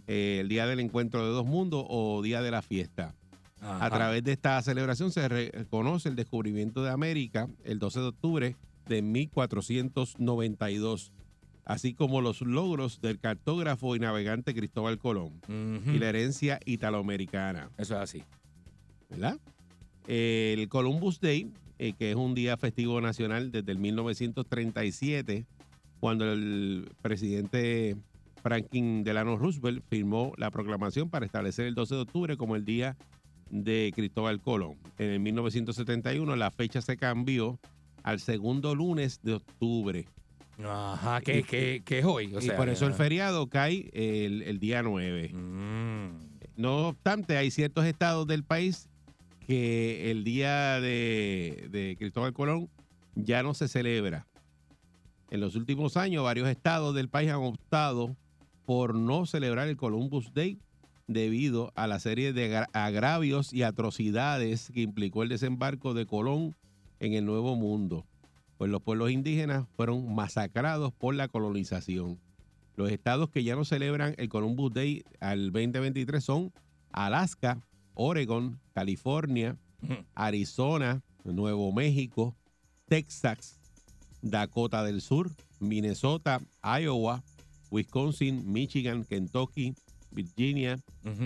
eh, el Día del Encuentro de Dos Mundos o Día de la Fiesta. Ajá. A través de esta celebración se reconoce el descubrimiento de América el 12 de octubre de 1492, así como los logros del cartógrafo y navegante Cristóbal Colón y la herencia italoamericana, Eso es así. ¿verdad? El Columbus Day, eh, que es un día festivo nacional desde el 1937, cuando el presidente Franklin Delano Roosevelt firmó la proclamación para establecer el 12 de octubre como el día de Cristóbal Colón. En el 1971 la fecha se cambió al segundo lunes de octubre. Ajá, que, Y- que, que es hoy. O y sea, por eso el feriado cae el, el día 9. Mm. No obstante, hay ciertos estados del país que el día de, de Cristóbal Colón ya no se celebra. En los últimos años, varios estados del país han optado por no celebrar el Columbus Day debido a la serie de agra- agravios y atrocidades que implicó el desembarco de Colón en el Nuevo Mundo. Pues los pueblos indígenas fueron masacrados por la colonización. Los estados que ya no celebran el Columbus Day al 2023 son Alaska, Oregon, California. Arizona, Nuevo México, Texas, Dakota del Sur, Minnesota, Iowa, Wisconsin, Michigan, Kentucky, Virginia.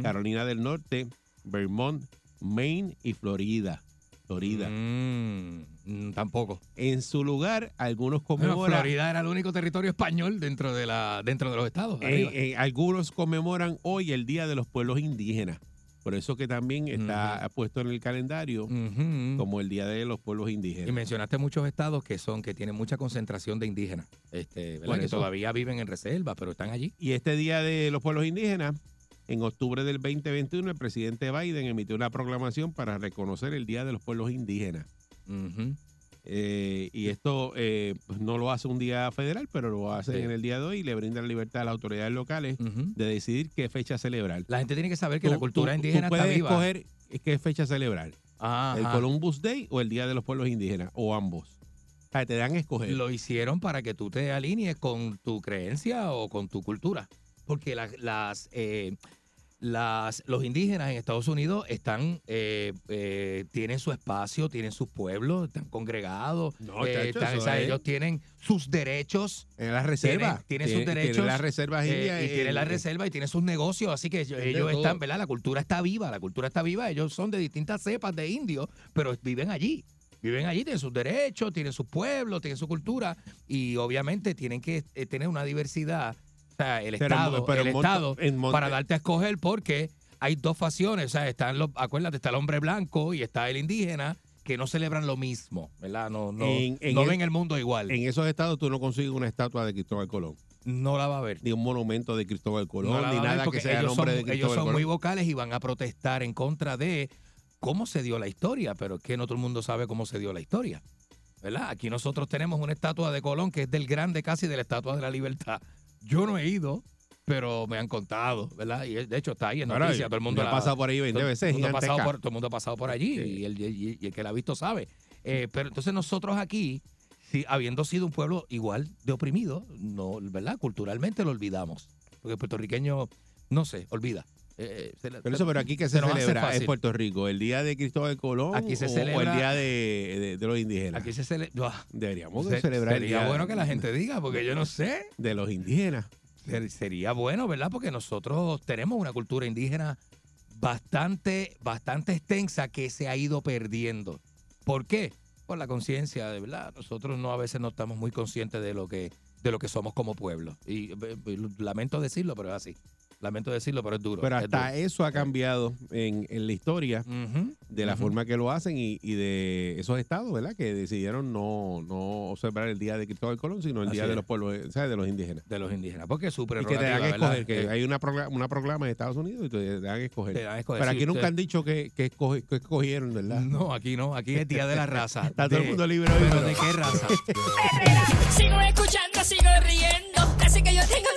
Carolina del Norte, Vermont, Maine y Florida. Florida. Mm, mm, tampoco. En su lugar, algunos Bueno, conmemoran, Florida era el único territorio español dentro de la dentro de los estados. eh, eh, algunos conmemoran hoy el Día de los Pueblos Indígenas. Por eso que también está puesto en el calendario como el Día de los Pueblos Y Indígenas. mencionaste muchos estados que son que tienen mucha concentración de indígenas, este, que todavía viven en reserva, pero están allí. Y este Día de los Pueblos Indígenas, en octubre del 2021, el presidente Biden emitió una proclamación para reconocer el Día de los Pueblos Indígenas. Ujú. Eh, y esto eh, pues no lo hace un día federal, pero lo hace Sí. en el día de hoy y le brinda la libertad a las autoridades locales de decidir qué fecha celebrar. La gente tiene que saber que Tú- la cultura tú- indígena tú está puedes viva. escoger qué fecha celebrar. Ajá. El Columbus Day o el Día de los Pueblos Indígenas, o ambos. O sea, te dan a escoger. Lo hicieron para que tú te alinees con tu creencia o con tu cultura. Porque la- las, eh, las, los indígenas en Estados Unidos están, eh, eh, tienen su espacio, tienen sus pueblos, están congregados. No, eh, chacho, están- eso o sea, es- ellos tienen sus derechos. En las reservas. Tienen, tienen sus derechos. las reservas eh, indias. y eh, tienen la eh, reserva y tienen sus negocios, así que ellos, están, ¿verdad? La cultura está viva, la cultura está viva, ellos son de distintas cepas de indios, pero viven allí. Viven allí, tienen sus derechos, tienen sus pueblos, tienen su cultura y obviamente tienen que eh, tener una diversidad. Sea, el Pero Estado, pero el Estado para darte a escoger porque hay dos facciones, o sea, están los, acuérdate, está el hombre blanco y está el indígena que no celebran lo mismo, ¿verdad? No, no, En- en no el- ven el mundo igual. En esos estados tú no consigues una estatua de Cristóbal Colón, no la va a ver. ni un monumento de Cristóbal Colón, No ni nada que sea el ellos nombre son, de ellos Cristóbal son Colón. muy vocales y van a protestar en contra de cómo se dio la historia, pero es que no todo el mundo sabe cómo se dio la historia. ¿Verdad? Aquí nosotros tenemos una estatua de Colón que es del grande casi de la estatua de la libertad. Yo no he ido, pero me han contado, ¿verdad? Y de hecho está ahí en noticia, todo el mundo la- pasado por ahí 20 todo- veces, todo el mundo ha pasado por, ha allí y el, y- y el que la ha visto sabe. Eh, pero entonces nosotros aquí sí, habiendo sido un pueblo igual de oprimido, no, ¿verdad? Culturalmente lo olvidamos. Porque el puertorriqueño, no sé, olvida. Eh, se Pero eso, pero aquí que se celebra en fácil. Puerto Rico, el día de Cristóbal Colón Aquí se o, o celebra- el día de, de- de los indígenas. Aquí se celebra. Deberíamos de Se- celebrar el sería día bueno que la gente diga, porque yo no sé. de los indígenas. Ser- Sería bueno, ¿verdad? Porque nosotros tenemos una cultura indígena bastante, bastante extensa que se ha ido perdiendo. ¿Por qué? Por la conciencia, de verdad. Nosotros no a veces no estamos muy conscientes de lo que, de lo que somos como pueblo. Y eh, eh, lamento decirlo, pero es así. Lamento decirlo, pero es duro. Pero es hasta duro. eso ha cambiado en, en la historia de la forma que lo hacen y, y de esos estados, ¿verdad? Que decidieron no, no celebrar el día de Cristóbal Colón, sino el Así día de los pueblos, ¿sabes? De los indígenas. de los indígenas. Porque es su Y que te dan que ¿verdad? escoger, que Eh, hay una, procla- una proclama en Estados Unidos y te dan que escoger. te dan a escoger. Pero aquí nunca usted- han dicho que, que, escoge- que escogieron, ¿verdad? No, aquí no. Aquí es Día de la Raza. Está todo el De- mundo libre hoy, ¿Pero pero- de qué raza? Sigo escuchando, sigo riendo. Así que yo tengo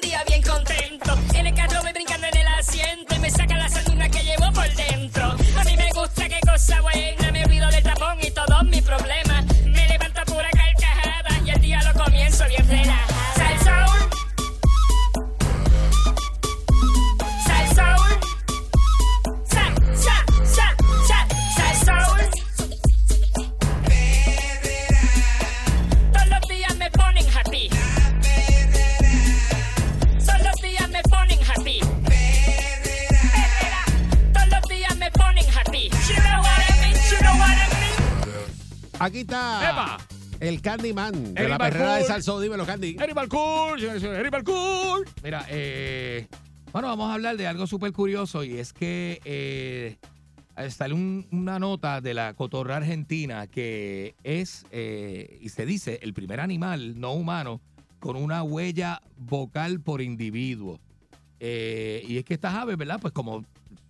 Aquí está ¡Epa! el Candyman de Eric la perrera de. Salso. Dímelo, Candy. Eric Balcour, señores y señores, Eric Balcour. Mira, eh, bueno, vamos a hablar de algo súper curioso y es que eh, sale un- una nota de la cotorra argentina que es, eh, y se dice, el primer animal no humano con una huella vocal por individuo. Eh, y es que estas aves, ¿verdad? Pues como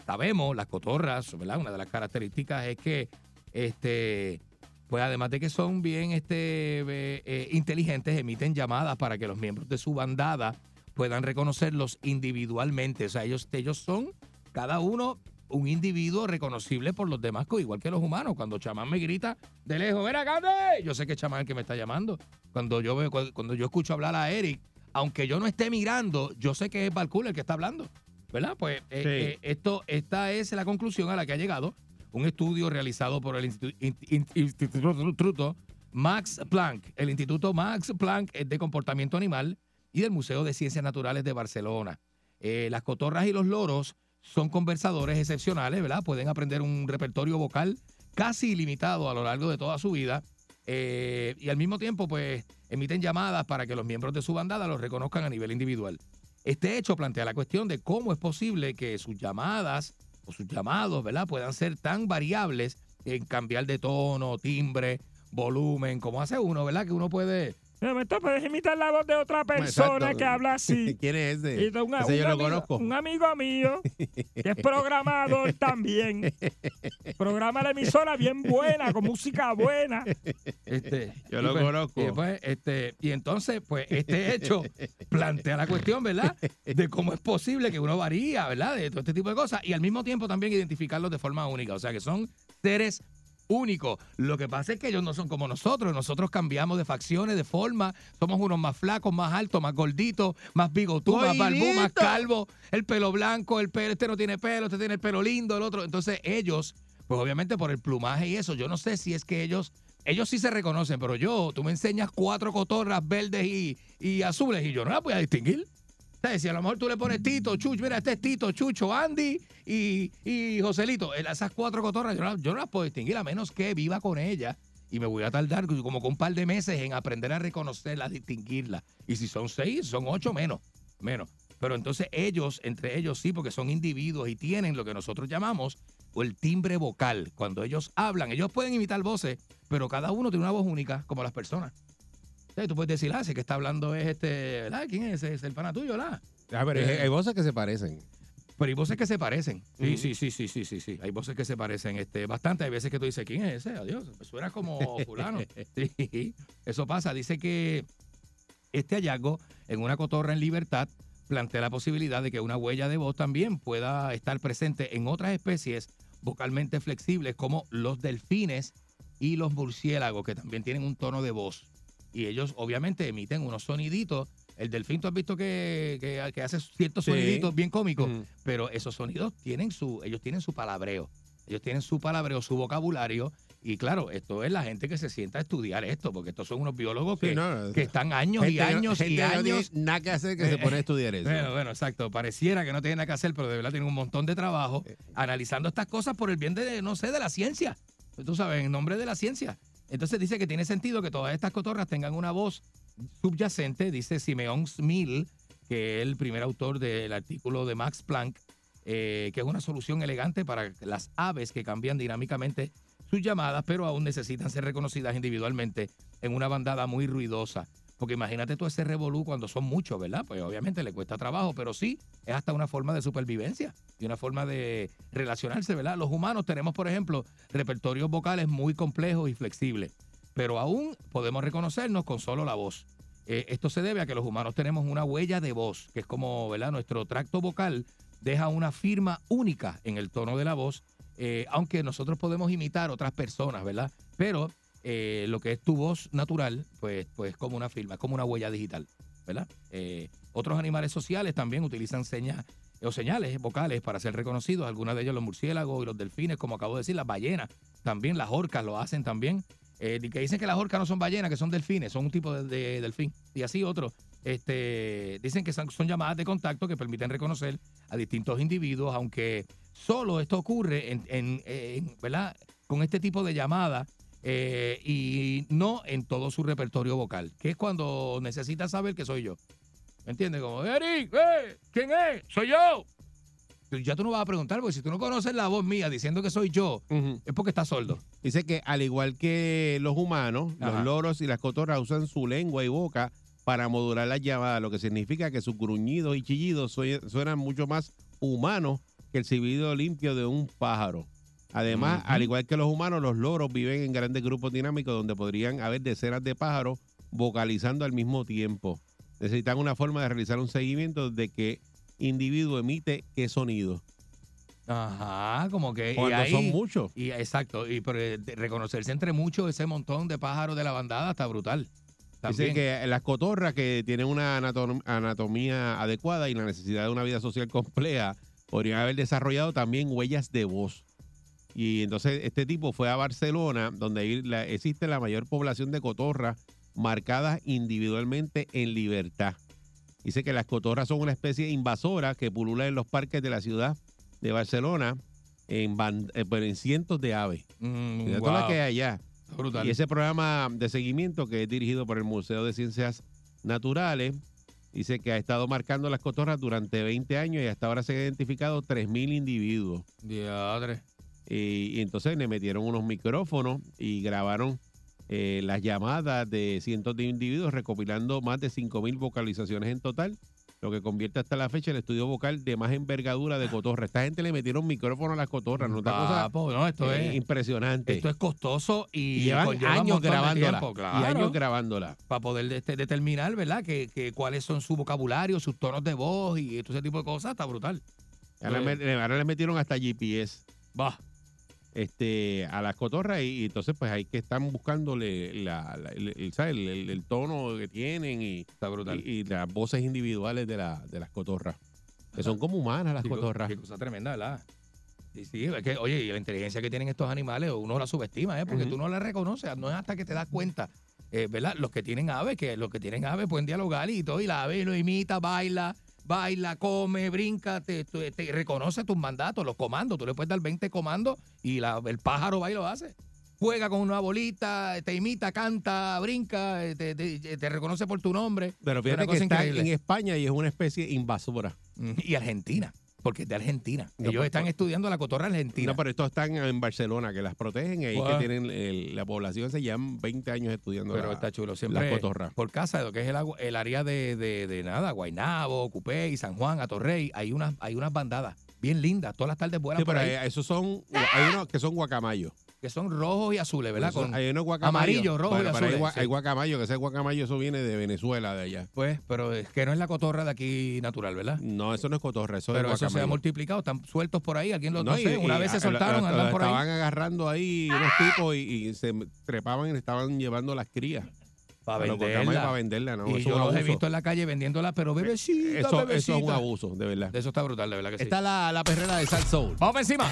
sabemos, las cotorras, ¿verdad? Una de las características es que, este, pues además de que son bien este, eh, eh, inteligentes, emiten llamadas para que los miembros de su bandada puedan reconocerlos individualmente. O sea, ellos, ellos son cada uno un individuo reconocible por los demás, igual que los humanos. Cuando Chamán me grita de lejos, ¡Ven acá, Ande!", Yo sé que es Chamán el que me está llamando. Cuando yo cuando yo escucho hablar a Eric, aunque yo no esté mirando, yo sé que es Balcool el que está hablando. ¿Verdad? Pues Sí. eh, esto, esta es la conclusión a la que ha llegado un estudio realizado por el Institu- In- In- Instituto Max Planck, el Instituto Max Planck de Comportamiento Animal y del Museo de Ciencias Naturales de Barcelona. Eh, las cotorras y los loros son conversadores excepcionales, ¿verdad? Pueden aprender un repertorio vocal casi ilimitado a lo largo de toda su vida eh, y al mismo tiempo, pues, emiten llamadas para que los miembros de su bandada los reconozcan a nivel individual. Este hecho plantea la cuestión de cómo es posible que sus llamadas o sus llamados, ¿verdad?, puedan ser tan variables en cambiar de tono, timbre, volumen, como hace uno, ¿verdad? Que uno puede. De momento puedes imitar la voz de otra persona Exacto. que habla así. ¿Quién es ese? Y de un, Ese yo lo conozco. un amigo mío que es programador también. Programa la emisora bien buena, con música buena. Este, Yo lo pues- conozco. Y, después, este, y entonces, pues, este hecho plantea la cuestión, ¿verdad? De cómo es posible que uno varía, ¿verdad? De todo este tipo de cosas. Y al mismo tiempo también identificarlos de forma única. O sea, que son seres únicos. Lo que pasa es que ellos no son como nosotros. Nosotros cambiamos de facciones, de forma. Somos unos más flacos, más altos, más gorditos, más bigotudos, más barbú, más calvo. El pelo blanco, el pelo, este no tiene pelo, este tiene el pelo lindo, el otro. Entonces, ellos, pues obviamente por el plumaje y eso, yo no sé si es que ellos ellos sí se reconocen, pero yo, tú me enseñas cuatro cotorras verdes y, y azules y yo no las voy a distinguir. ¿Sabes? Si a lo mejor tú le pones Tito, Chucho, mira, este es Tito, Chucho, Andy y, y Joselito. El- Esas cuatro cotorras yo no, yo no las puedo distinguir a menos que viva con ellas. Y me voy a tardar como con un par de meses en aprender a reconocerlas, distinguirlas. Y si son seis, son ocho menos. Menos. Pero entonces ellos, entre ellos sí, porque son individuos y tienen lo que nosotros llamamos el timbre vocal. Cuando ellos hablan, ellos pueden imitar voces, pero cada uno tiene una voz única, como las personas. Tú puedes decir, ah, ese que está hablando es este, ¿verdad? ¿Quién es ese? Es el pana tuyo, ¿verdad? A ver, hay- hay voces que se parecen. Pero hay voces que se parecen. Sí, sí, sí, sí, sí, sí, sí. Hay voces que se parecen este, bastante. Hay veces que tú dices, ¿quién es ese? Adiós, suena como fulano. Sí, eso pasa. Dice que este hallazgo en una cotorra en libertad plantea la posibilidad de que una huella de voz también pueda estar presente en otras especies vocalmente flexibles como los delfines y los murciélagos, que también tienen un tono de voz. Y ellos obviamente emiten unos soniditos. El delfín, tú has visto que, que- que hace ciertos Sí. soniditos bien cómicos, pero esos sonidos tienen su, ellos tienen su palabreo. Ellos tienen su palabreo, su vocabulario. Y claro, esto es la gente que se sienta a estudiar esto, porque estos son unos biólogos Sí, que, no, que están años y gente años gente y que no tiene años nada que hacer que se pone a estudiar eso. bueno, bueno, exacto. Pareciera que no tienen nada que hacer, pero de verdad tienen un montón de trabajo Eh, analizando estas cosas por el bien de, no sé, de la ciencia. Tú sabes, en nombre de la ciencia. Entonces dice que tiene sentido que todas estas cotorras tengan una voz subyacente, dice Simeón Smil, que es el primer autor del artículo de Max Planck, eh, que es una solución elegante para las aves que cambian dinámicamente sus llamadas, pero aún necesitan ser reconocidas individualmente en una bandada muy ruidosa. Porque imagínate tú ese revolú cuando son muchos, ¿verdad? Pues obviamente le cuesta trabajo, pero sí es hasta una forma de supervivencia y una forma de relacionarse, ¿verdad? Los humanos tenemos, por ejemplo, repertorios vocales muy complejos y flexibles, pero aún podemos reconocernos con solo la voz. Eh, esto se debe a que los humanos tenemos una huella de voz, que es como, ¿verdad? Nuestro tracto vocal deja una firma única en el tono de la voz, eh, aunque nosotros podemos imitar otras personas, ¿verdad? Pero eh, lo que es tu voz natural, pues, pues como una firma, es como una huella digital, ¿verdad? Eh, otros animales sociales también utilizan señas o señales vocales para ser reconocidos, algunos de ellos los murciélagos y los delfines, como acabo de decir, las ballenas, también las orcas lo hacen también. Eh, que dicen que las orcas no son ballenas, que son delfines, son un tipo de, de delfín. Y así otros. Este, dicen que son, llamadas de contacto que permiten reconocer a distintos individuos, aunque solo esto ocurre ¿verdad? con este tipo de llamada eh, y no en todo su repertorio vocal, que es cuando necesitas saber que soy yo. ¿Me entiendes? Como, Eric, eh, ¿quién es? Soy yo. Ya tú no vas a preguntar, porque si tú no conoces la voz mía diciendo que soy yo, es porque estás sordo. Dice que al igual que los humanos, Ajá. los loros y las cotorras usan su lengua y boca para modular las llamadas, lo que significa que sus gruñidos y chillidos sue- suenan mucho más humanos que el silbido limpio de un pájaro. Además, al igual que los humanos, los loros viven en grandes grupos dinámicos donde podrían haber decenas de pájaros vocalizando al mismo tiempo. Necesitan una forma de realizar un seguimiento de qué individuo emite qué sonido. Ajá, como que. y Cuando ahí- son muchos. Y exacto, y pero, eh, reconocerse entre muchos ese montón de pájaros de la bandada está brutal. Dice También. que las cotorras que tienen una anatom- anatomía adecuada y la necesidad de una vida social compleja podrían haber desarrollado también huellas de voz. Y entonces este tipo fue a Barcelona, donde la- existe la mayor población de cotorras marcadas individualmente en libertad. Dice que las cotorras son una especie invasora que pulula en los parques de la ciudad de Barcelona en, eh, pero en cientos de aves. Mm, wow. que hay allá. Brutal. Y ese programa de seguimiento que es dirigido por el Museo de Ciencias Naturales dice que ha estado marcando las cotorras durante 20 años y hasta ahora se han identificado 3.000 individuos. Diadre. Y, y entonces le metieron unos micrófonos y grabaron eh, las llamadas de cientos de individuos, recopilando más de 5.000 vocalizaciones en total, lo que convierte hasta la fecha el estudio vocal de más envergadura de cotorra. Esta gente le metieron micrófono a las cotorras, ¿no? Cosa Papo, no, esto eh, es impresionante. esto es costoso y, Y llevan años grabándola. tiempo, Y años grabándola. para poder este, determinar, ¿verdad? Que, que cuáles son su vocabulario, sus tonos de voz y todo ese tipo de cosas, está brutal. Ahora, le, ahora le metieron hasta GPS Va. Este, a las cotorras y, y entonces pues hay que están buscándole la, la- el, el- el- tono que tienen y, Está brutal. y, y las voces individuales de, la, de las cotorras. Que son como humanas las co- cotorras. Qué cosa tremenda, ¿verdad? Sí, sí, es que, oye, y la inteligencia que tienen estos animales, uno la subestima, ¿eh? Porque Ujú. tú no la reconoces, no es hasta que te das cuenta, eh, ¿verdad? Los que tienen aves, que los que tienen aves pueden dialogar y todo, y la ave lo imita, baila, baila, come, brinca, te, te- te reconoce tus mandatos, los comandos, tú le puedes dar 20 comandos y la- el pájaro va y lo hace. Juega con una bolita, te imita, canta, brinca, te, reconoce por tu nombre. Pero fíjate que está increíble. en España y es una especie invasora. Y Argentina, porque es de Argentina. No, Ellos pues, están pues, estudiando la cotorra argentina. No, pero estos están en Barcelona, que las protegen ahí Wow. que tienen el- la población se llevan 20 años estudiando Pero la- está chulo. Siempre cotorras. por casa de lo que es el, el área de, de, de nada, Guaynabo, Cupey, San Juan, Atorrey, hay unas, hay unas bandadas bien lindas. Todas las tardes vuelan Sí, pero ahí, hay- esos son, hay unos que son guacamayos. Que son rojos y azules, ¿verdad? Con, hay unos amarillo, rojo y pero hay, gua- sí. hay guacamayo, que ese guacamayo eso viene de Venezuela, de allá. pues, pero es que no es la cotorra de aquí natural, ¿verdad? No, eso no es cotorra, eso pero es eso se ha guacamayo. multiplicado, están sueltos por ahí, alguien los no, No, y- sé, una y vez se soltaron, andan por ahí. Estaban agarrando ahí unos tipos y, se trepaban y estaban llevando las crías. Para venderla. para venderla, ¿no? y Eso es yo los he visto en la calle vendiéndola, pero bebecita, Eso, eso es un abuso, de verdad. Eso está brutal, de verdad que sí. Está la, la perrera de Sal Soul. Vamos encima.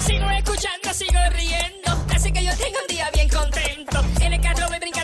Sigo escuchando, sigo riendo. Así que yo tengo un día bien contento. En el carro voy brincando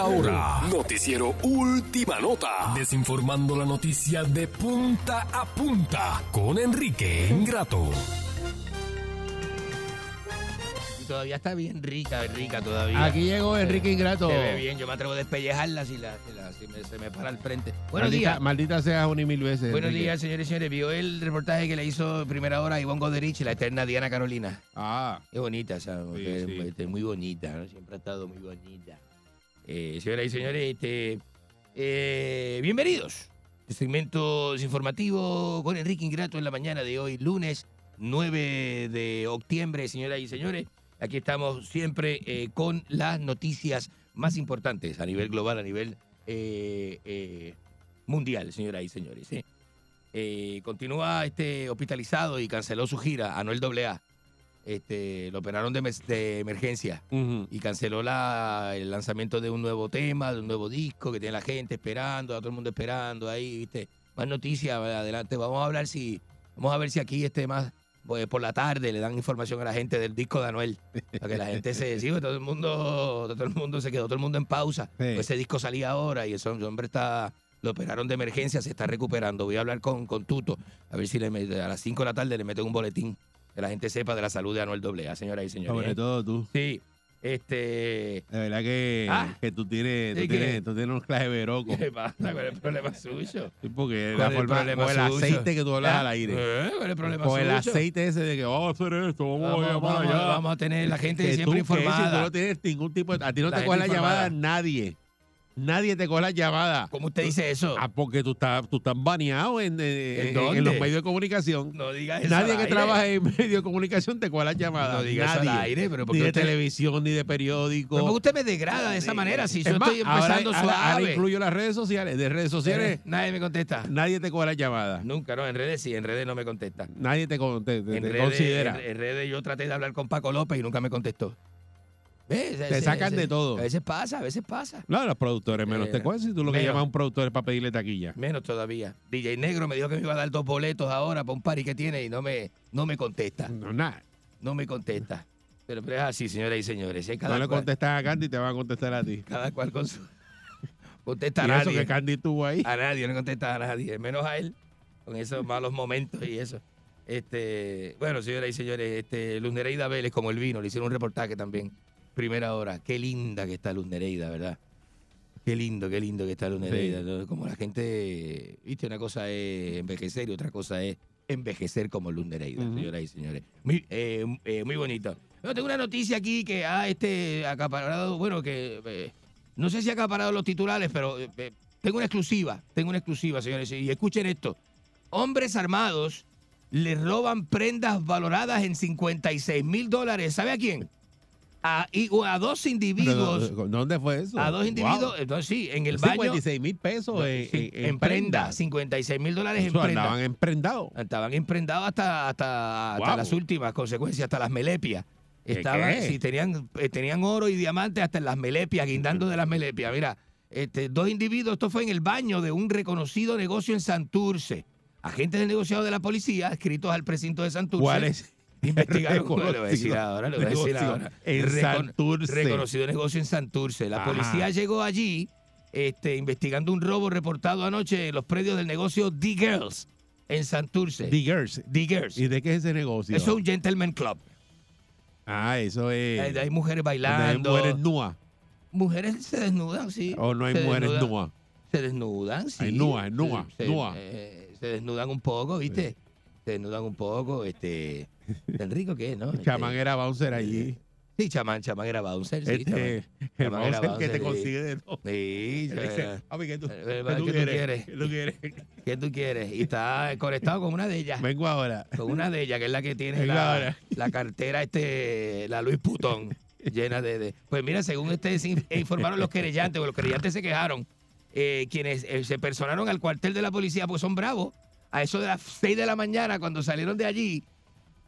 ahora, noticiero Última Nota, desinformando la noticia de punta a punta con Enrique Ingrato. Y todavía está bien rica, rica todavía. Aquí llegó Enrique Ingrato. Se ve bien, yo me atrevo a despellejarla si, la, si, la- si me, se me para al frente. Buenos maldita, días. Maldita sea una y mil veces. Buenos Enrique. días, señores y señores. ¿Vio el reportaje que le hizo primera hora a Ivonne Goderich, la eterna Diana Carolina? Ah. Qué bonita, esa mujer, sí. este, muy bonita, ¿no? siempre ha estado muy bonita. Eh, señoras y señores, este, eh, bienvenidos. Este segmento informativo con Enrique Ingrato en la mañana de hoy, lunes 9 de octubre, señoras y señores. Aquí estamos siempre eh, con las noticias más importantes a nivel global, a nivel eh, mundial, señoras y señores. continúa este hospitalizado y canceló su gira, Anuel AA. Este, lo operaron de, emergencia y canceló la, el lanzamiento de un nuevo tema, de un nuevo disco que tiene la gente esperando, a todo el mundo esperando ahí, ¿viste? Más noticias, adelante. Vamos a hablar si, vamos a ver si aquí este más pues, por la tarde le dan información a la gente del disco de Anuel. Para que la gente se sí, porque todo el mundo, todo el mundo se quedó, todo el mundo en pausa. Pues ese disco salía ahora y ese hombre está, lo operaron de emergencia, se está recuperando. Voy a hablar con, con Tuto, a ver si le a las 5 de la tarde le meten un boletín que la gente sepa de la salud de Anuel AA, señoras y señores. Sobre todo tú. Sí. Este. De verdad que, Ah. que tú tienes, tú tienes, tú tienes un clase de veroco. ¿Qué pasa? ¿Cuál es el problema suyo? Sí, porque ¿Cuál la el forma, el suyo? aceite que tú hablas Ah, al aire. ¿eh? ¿Cuál es el problema Con el aceite ese de que vamos a hacer esto, vamos, Vamos, a llamar vamos, allá. vamos a tener la gente Que siempre tú, que informada. Si tú no tienes ningún tipo de... A ti no La te coge la informada. llamada nadie. Nadie te coge la llamada. ¿Cómo usted dice eso? Ah, porque tú estás, tú estás baneado en, ¿En eh, en- los medios de comunicación. No diga eso Nadie al que aire. trabaje en medios de comunicación te coge la llamada. No diga eso al aire, pero ¿por ni de usted- televisión, ni de periódico. Pero ¿por qué usted me degrada de esa manera si yo Es estoy ahora- empezando ahora, ahora suave? incluyo las redes sociales. De redes sociales, Nadie me contesta. nadie te coge la llamada. Nunca, no, en redes sí, en redes no me contesta. Nadie te, con- te- te- En te redes, considera. en- en redes yo traté de hablar con Paco López y nunca me contestó. ¿Ves? Te Ese- sacan ese- de todo. A veces pasa, a veces pasa. No, los productores menos Eh, te cogen si tú lo que llamas a un productor es para pedirle taquilla. Menos todavía. DJ Negro me dijo que me iba a dar dos boletos ahora para un party que tiene y no me, no me contesta. No, nada. No me contesta. Pero, pero es así, señoras y señores. ¿eh? Cada, No le cual, contestas a Candy, te va a contestar a ti. cada cual con su... Contesta a Y eso nadie. que Candy estuvo ahí. A nadie, no contesta a nadie, menos a él, con esos malos momentos y eso. Este, bueno, señoras y señores, este, Luz Nereida Vélez, como el vino, le hicieron un reportaje también, primera hora. Qué linda que está Luz Nereida, ¿verdad? Qué lindo, qué lindo que está Luz Nereida. Como la gente, viste, una cosa es envejecer y otra cosa es envejecer como Luz Nereida, señoras y señores. Muy, eh, eh, muy bonito. Bueno, tengo una noticia aquí que ha este acaparado, bueno, que eh, no sé si ha acaparado los titulares, pero eh, eh, tengo una exclusiva, tengo una exclusiva, señores, y escuchen esto. Hombres armados le roban prendas valoradas en 56 mil dólares. ¿Sabe a quién? A, dos individuos. Pero, ¿Dónde fue eso? A dos individuos, Wow. entonces sí, en el baño. 56 mil pesos en, Sí, en, en prenda, 56 mil dólares en prenda. andaban emprendados. Estaban emprendados hasta, hasta, las últimas consecuencias, hasta las melepias. ¿Qué, Estaban, qué? sí, tenían, eh, tenían oro y diamantes hasta en las melepias, guindando de las melepias. Mira, este, dos individuos, esto fue en el baño de un reconocido negocio en Santurce. Agentes del negociado de la policía, escritos al precinto de Santurce. ¿Cuál es? Investigaron, voy a decir ahora, le voy a decir negocio ahora. en Recon- Santurce. Reconocido negocio en Santurce. La Ajá. policía llegó allí este, investigando un robo reportado anoche en los predios del negocio The Girls en Santurce. Diggers. Diggers. ¿Y de qué es ese negocio? Eso es un gentleman club. Ah, eso es. Hay, hay mujeres donde hay bailando. mujeres nuas. Mujeres se desnudan, sí. O no hay Se mujeres nuas. Se desnudan, sí. Ay, nua, es nua, se, eh, se desnudan un poco, ¿viste? Se desnudan un poco, este... Tan rico que es, ¿no? Este, Chamán era bouncer allí. Sí, chamán, chamán era bouncer, sí. Este, chamán. el Chamán era bouncer que te sí. consigue de todo. Sí, dice, eh, "Papi, ¿qué tú, eh, qué ¿qué tú quieres? ¿Qué tú quieres? ¿Qué tú quieres? Y está conectado con una de ellas. Vengo ahora. Con una de ellas, que es la que tiene la, la cartera, este, la Luis Putón, llena de, de- Pues mira, según este in- informaron los querellantes, o los querellantes se quejaron, eh, quienes eh, se personaron al cuartel de la policía, pues son bravos. A eso de las 6 de la mañana, cuando salieron de allí,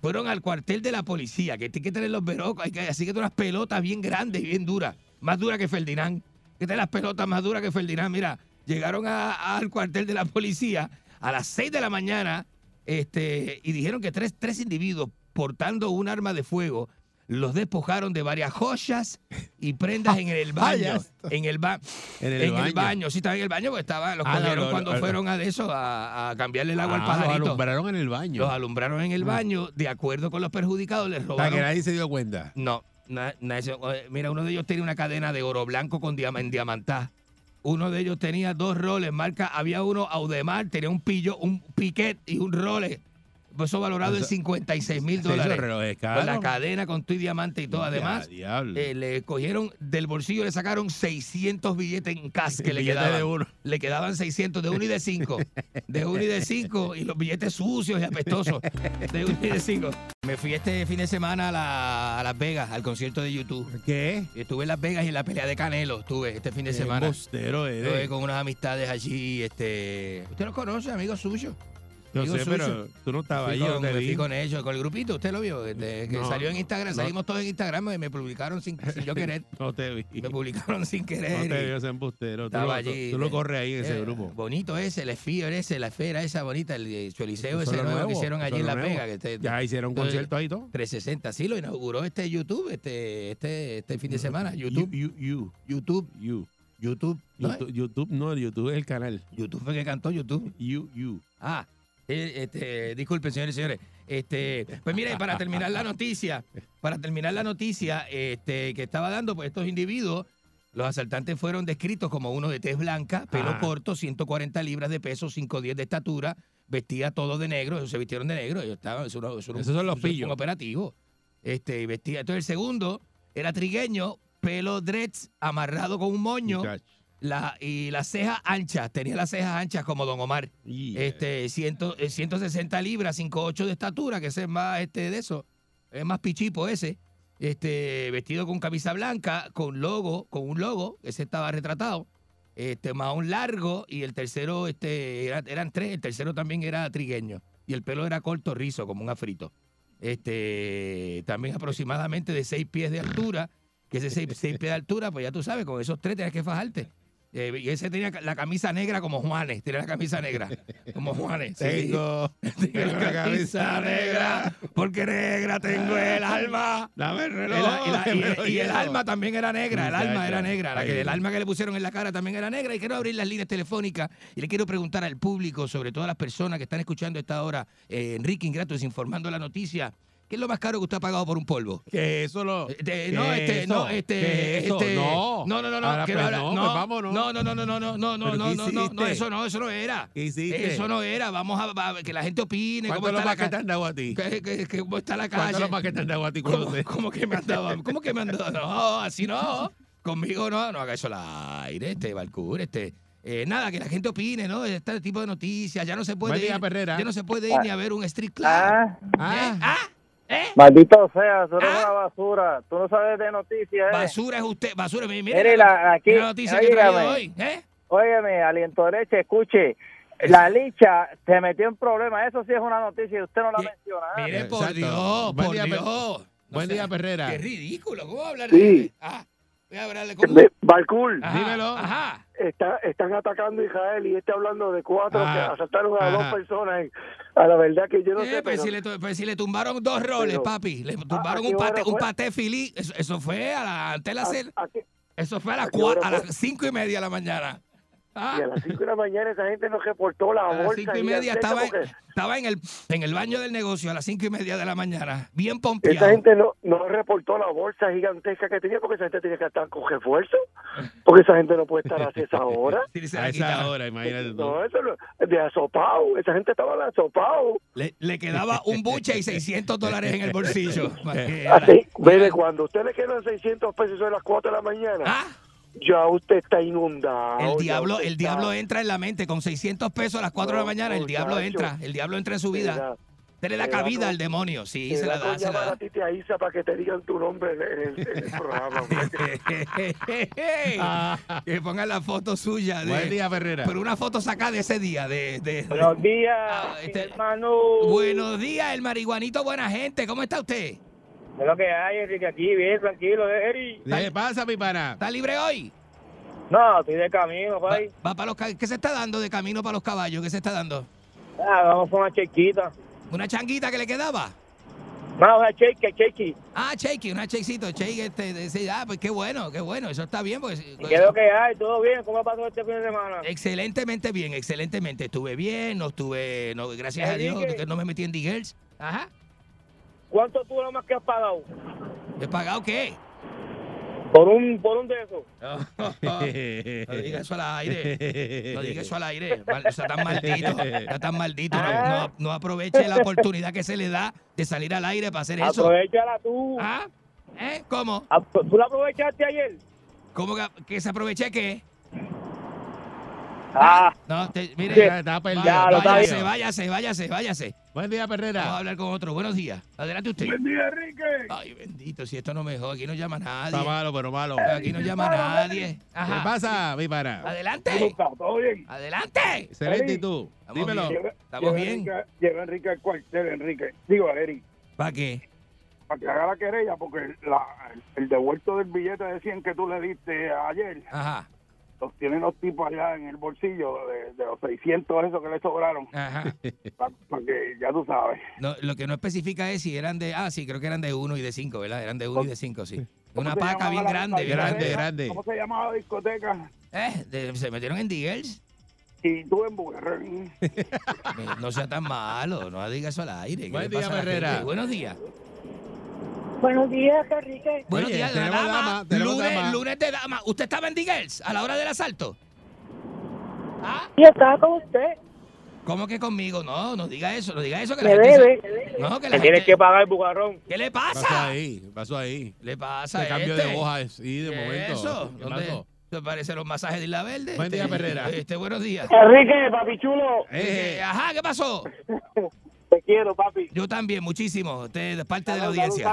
fueron al cuartel de la policía, que tiene que tener los verocos, hay que, así que unas pelotas bien grandes y bien duras, más duras que Ferdinand, que tiene las pelotas más duras que Ferdinand. Mira, llegaron al cuartel de la policía a las 6 de la mañana este, y dijeron que tres, tres individuos portando un arma de fuego los despojaron de varias joyas y prendas en el baño. En el, ba- En el en baño. el baño. Sí, estaba en el baño porque estaba, los Ah, no, cogieron no, cuando no, fueron a de eso, a, a cambiarle el agua al Ah, los pajarito. alumbraron en el baño. Los alumbraron en el baño, de acuerdo con los perjudicados, les Para que robaron. nadie se dio cuenta. No, na- na- eh, mira, uno de ellos tenía una cadena de oro blanco con diama, en diamantá. Uno de ellos tenía dos roles, marca, había uno Audemar, tenía un pillo, un piquet y un role. Eso valorado en Eso- 56 mil dólares. relojes Con la cadena con tu y diamante y todo. Ya, Además, diablo. eh, le cogieron del bolsillo, le sacaron 600 billetes en cash que le quedaban. de uno. Le quedaban 600 de uno y de cinco. De uno y de cinco. Y los billetes sucios y apestosos. De uno y de cinco. Me fui este fin de semana a, la- a Las Vegas, al concierto de YouTube. ¿Qué? Estuve en Las Vegas y en la pelea de Canelo. Estuve este fin de Qué semana. Estuve con unas amistades allí. Este, usted los conoce, amigos suyos. Amigos sé, pero tú no estabas ahí, yo con, te me fui con ellos, con el grupito, usted lo vio, este, que No, salió en Instagram, no. salimos todos en Instagram y me publicaron sin, sin yo querer. No te vi. Me publicaron sin No querer. te y- vi ese embustero. Tú Estaba lo, allí. tú lo eh, corres ahí en ese eh, grupo. Bonito ese, el esfío ese, la esfera esa bonita, el eh, choliseo Eso ese nuevo, que hicieron allí en nuevo. Que este- Ya hicieron entonces, concierto ahí todo. 360, sí, lo inauguró este YouTube este, este, este fin de semana. YouTube. You, you, YouTube. you. YouTube. ¿no? YouTube, YouTube, no, YouTube es el canal. YouTube fue que cantó YouTube. You, you. Ah, eh, este, disculpen, señores y señores. Este, pues mire, para terminar la noticia, para terminar la noticia este, que estaba dando, pues estos individuos, los asaltantes fueron descritos como uno de tez blanca, pelo Ajá. corto, 140 libras de peso, 5'10 de estatura, vestía todo de negro, ellos se vistieron de negro, ellos estaban, eso, eso Esos son los pillos. Un operativo. Este, y vestía. Entonces el segundo era trigueño, pelo dreads, amarrado con un moño. Muchacho. La, y las cejas anchas, tenía las cejas anchas como Don Omar. Yeah. Este, ciento- eh, 160 libras, 5'8 de estatura, que ese es más este, de eso, es más pichipo ese. Este, vestido con camisa blanca, con logo, con un logo, ese estaba retratado. Este, más un largo, y el tercero, este, era- eran tres, el tercero también era trigueño. Y el pelo era corto, rizo, como un afrito. Este, también aproximadamente de 6 pies de altura, que ese 6 pies de altura, pues ya tú sabes, con esos tres tienes que fajarte. Eh, y ese tenía la camisa negra como Juanes, tenía la camisa negra como Juanes. sí. Tengo, la camisa negra, porque negra tengo el alma. Dame el El- reloj. y, el alma también era negra, el alma era negra, la que, Ay. el alma que le pusieron en la cara también era negra. Y quiero abrir las líneas telefónicas y le quiero preguntar al público, sobre todo a las personas que están escuchando a esta hora, eh, Enrique Ingrato, desinformando la noticia. ¿Qué es lo más caro que usted ha pagado por un polvo? Que eso lo. Eh, ¿Qué no, este, eso? no, este, ¿Qué eso? este, No. no, no, no, no, Ahora, quiero pues, hablar- no, no, pues vámonos. no, no, no, no, no, no, no, no, ¿Pero no, qué no, no, no, hiciste? eso no, eso no era. ¿Qué hiciste? Eso no era, vamos a, a- que la gente opine, ¿Cuánto cómo es lo está la que te ca- han dado a ti? que- que- que cómo está la ¿Cuánto es calle. lo más que te han dado a ti ¿Cómo, cómo que me han dado? ¿Cómo que me han dado? No, así no. Conmigo no, no haga eso al aire, este, Balcur, este. Eh, nada, que la gente opine, ¿no? Este tipo de noticias. Ya no se puede Buen día, ir. Perrera. Ya no se puede ir ni a ver un street club. Ah, Ah, ¿Eh? ¿Ah? ¿Eh? maldito sea, tú eres Ah. una basura. Tú no sabes de noticias. ¿eh? Basura es usted, basura. Mire, Mire, la- aquí, la noticia que traído hoy. ¿eh? Óyeme, aliento derecho, escuche. La licha se metió en problemas. Eso sí es una noticia y usted no la menciona. ¿eh? Mire, por Exacto. Dios, Buen por día, Per- Dios. No Buen sea- día, Perrera. Qué ridículo. ¿Cómo va a hablar Sí. de Ah, Ajá, dímelo. Ajá. está- están atacando a Israel y está hablando de cuatro Ajá. que asaltaron a Ajá. dos personas. A la verdad que yo no Eh, sé, pues, pero si le, tu- pues si le tumbaron dos roles, pero- papi. Le tumbaron ¿a qué un pate, hora un paté filí. Eso, eso fue a la, antes de la ¿a- cel- a qué- Eso fue a ¿a las a las cinco y media de la mañana. Ah. Y a las 5 de la mañana esa gente nos reportó la A las bolsa. cinco y media gigantesca estaba, en- porque estaba en el en el baño del negocio a las cinco y media de la mañana, bien Esa pompeado. gente no, no reportó la bolsa gigantesca que tenía porque esa gente tenía que estar con refuerzo. Porque esa gente no puede estar así a esa hora. Sí, A esa hora, imagínate tú. No, eso no, de asopado. Esa gente estaba de asopado. Le, le quedaba un buche y 600 dólares en el bolsillo. Así, mire, cuando a usted le quedan 600 pesos a las 4 de la mañana, Ah, ya usted está inundado. el diablo, el está- diablo entra en la mente con 600 pesos a las 4 de la mañana. El diablo muchacho. entra, el diablo entra en su Te vida. da- Usted le da te da cabida con- al demonio. Sí, te se la da se la llamar da. a ti, te Isa, para que te digan tu nombre en el, en el programa. que pongan la foto suya. De, Buen día, Ferrera. Pero una foto sacada de ese día. De, de- Buenos días, Ah, este- hermano. Buenos días, el marihuanito, buena gente. ¿Cómo está usted? ¿Qué es lo que hay, Enrique? Aquí, bien, tranquilo, ¿eh, Eri? ¿Qué pasa, mi pana? ¿Está libre hoy? No, estoy de camino, Va, pues. va para los ¿Qué se está dando de camino para los caballos? ¿Qué se está dando? Ah, vamos con una chequita. ¿Una changuita que le quedaba? No, una cheque, cheque. Ah, Cheiki, una chequecito, Cheiki, este, de ese- ah, pues qué bueno, qué bueno, eso está bien. Pues, ¿Y qué es lo que hay? ¿Todo bien? ¿Cómo pasó este fin de semana? Excelentemente bien, excelentemente. Estuve bien, no estuve, no, gracias a Dios, que no me metí en D-Girls. Ajá. ¿Cuánto tú lo más que has pagado? ¿He pagado qué? Por un, por un de esos. No diga eso al aire. No diga eso al aire. Está tan maldito. Está tan maldito. No, no- no aproveche la oportunidad que se le da de salir al aire para hacer eso. Aprovechala tú. ¿Ah? ¿Eh? ¿Cómo? Ah, ¿Tú la aprovechaste ayer? ¿Cómo que, que se aproveche qué? Ah, No, te- mire. Está perdido. Ya, lo está váyase, váyase, váyase, váyase. Buen día, Vamos a hablar con otro. Buenos días. Adelante usted. Buen día, Enrique. Ay, bendito, si esto no me jode, aquí no llama Está nadie. malo, pero malo. Aquí no llama nadie. ¿Qué Ajá. pasa, mi? ¿Cómo Adelante. está? ¿Todo bien? Adelante. Excelente, ¿y tú? Estamos Dímelo. bien. Lleva- Estamos bien. Enrique- Lleva Enrique al cuartel, Enrique. Digo, a Eric, ¿Para qué? para que haga la querella, porque la- el devuelto del billete de 100 que tú le diste ayer, Ajá. Los tienen los tipos allá en el bolsillo de, de los 600 esos que le sobraron, Ajá. para que ya tú sabes. No, lo que no especifica es si eran de. Ah, sí, creo que eran de uno y de cinco, ¿verdad? Eran de uno y de cinco, sí. ¿Cómo Una paca bien grande, grande, grande. ¿Cómo se llamaba la discoteca? Eh, de- se metieron en D-Girls. Y tú en Bugarrón. No sea tan malo, no diga eso al aire. ¿Qué Buen día, Herrera. Buenos días. Buenos días, Enrique. Buenos Oye, días, la tenemos dama. dama, tenemos lunes, dama. lunes de dama. ¿Usted estaba en D-Girls a la hora del asalto? ¿Ah? Y estaba con usted. ¿Cómo que conmigo? No, no diga eso, no diga eso. Que la Me gente se- debe. No, que la tienes que pagar el bugarrón. ¿Qué le Pasó pasa? ahí, pasó ahí. ¿Qué le pasa Se cambio este? de hoja, sí, de ¿Qué momento. Eso, ¿Qué ¿dónde? pasó? ¿Te parece los masajes de Isla Verde? Buen día, Este, Herrera. Este, buenos días. Enrique, papi chulo. Eh, Eh, ajá, ¿qué pasó? Te quiero, papi. Yo también, muchísimo. Usted es parte de la audiencia.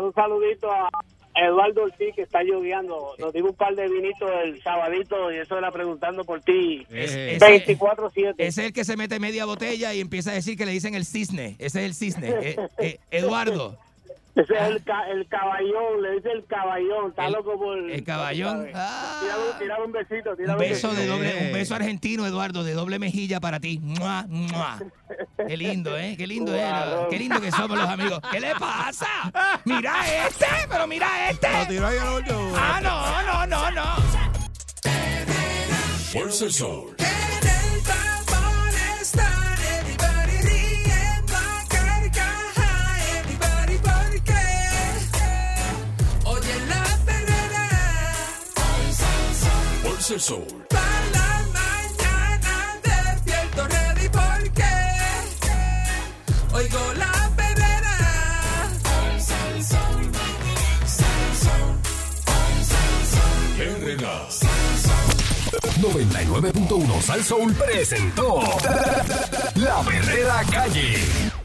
un saludito a Eduardo Ortiz, que está lloviendo. Nos dio un par de vinitos el sabadito y eso era preguntando por ti. Eh. ese- 24-7. Ese es el que se mete media botella y empieza a decir que le dicen el cisne. Ese es el cisne. Eh, eh, Eduardo, Ese es el, ca- el caballón, le dice el caballón. Está El- loco por. el caballón. Ah. Tírale un besito. un Tírale beso de besito. doble, un beso argentino, Eduardo, de doble mejilla para ti. ¡Mua, mua! Qué lindo, ¿eh? Qué lindo, ¿eh? Qué lindo que somos los amigos. ¿Qué le pasa? Mira este, pero mira este. Lo tiró ahí al hoyo. Ah, no, no, no, no. Fuerza el sol. El sol. para la mañana porque oigo la perrera. 99.1 Sal Soul presentó La Verdadera Calle.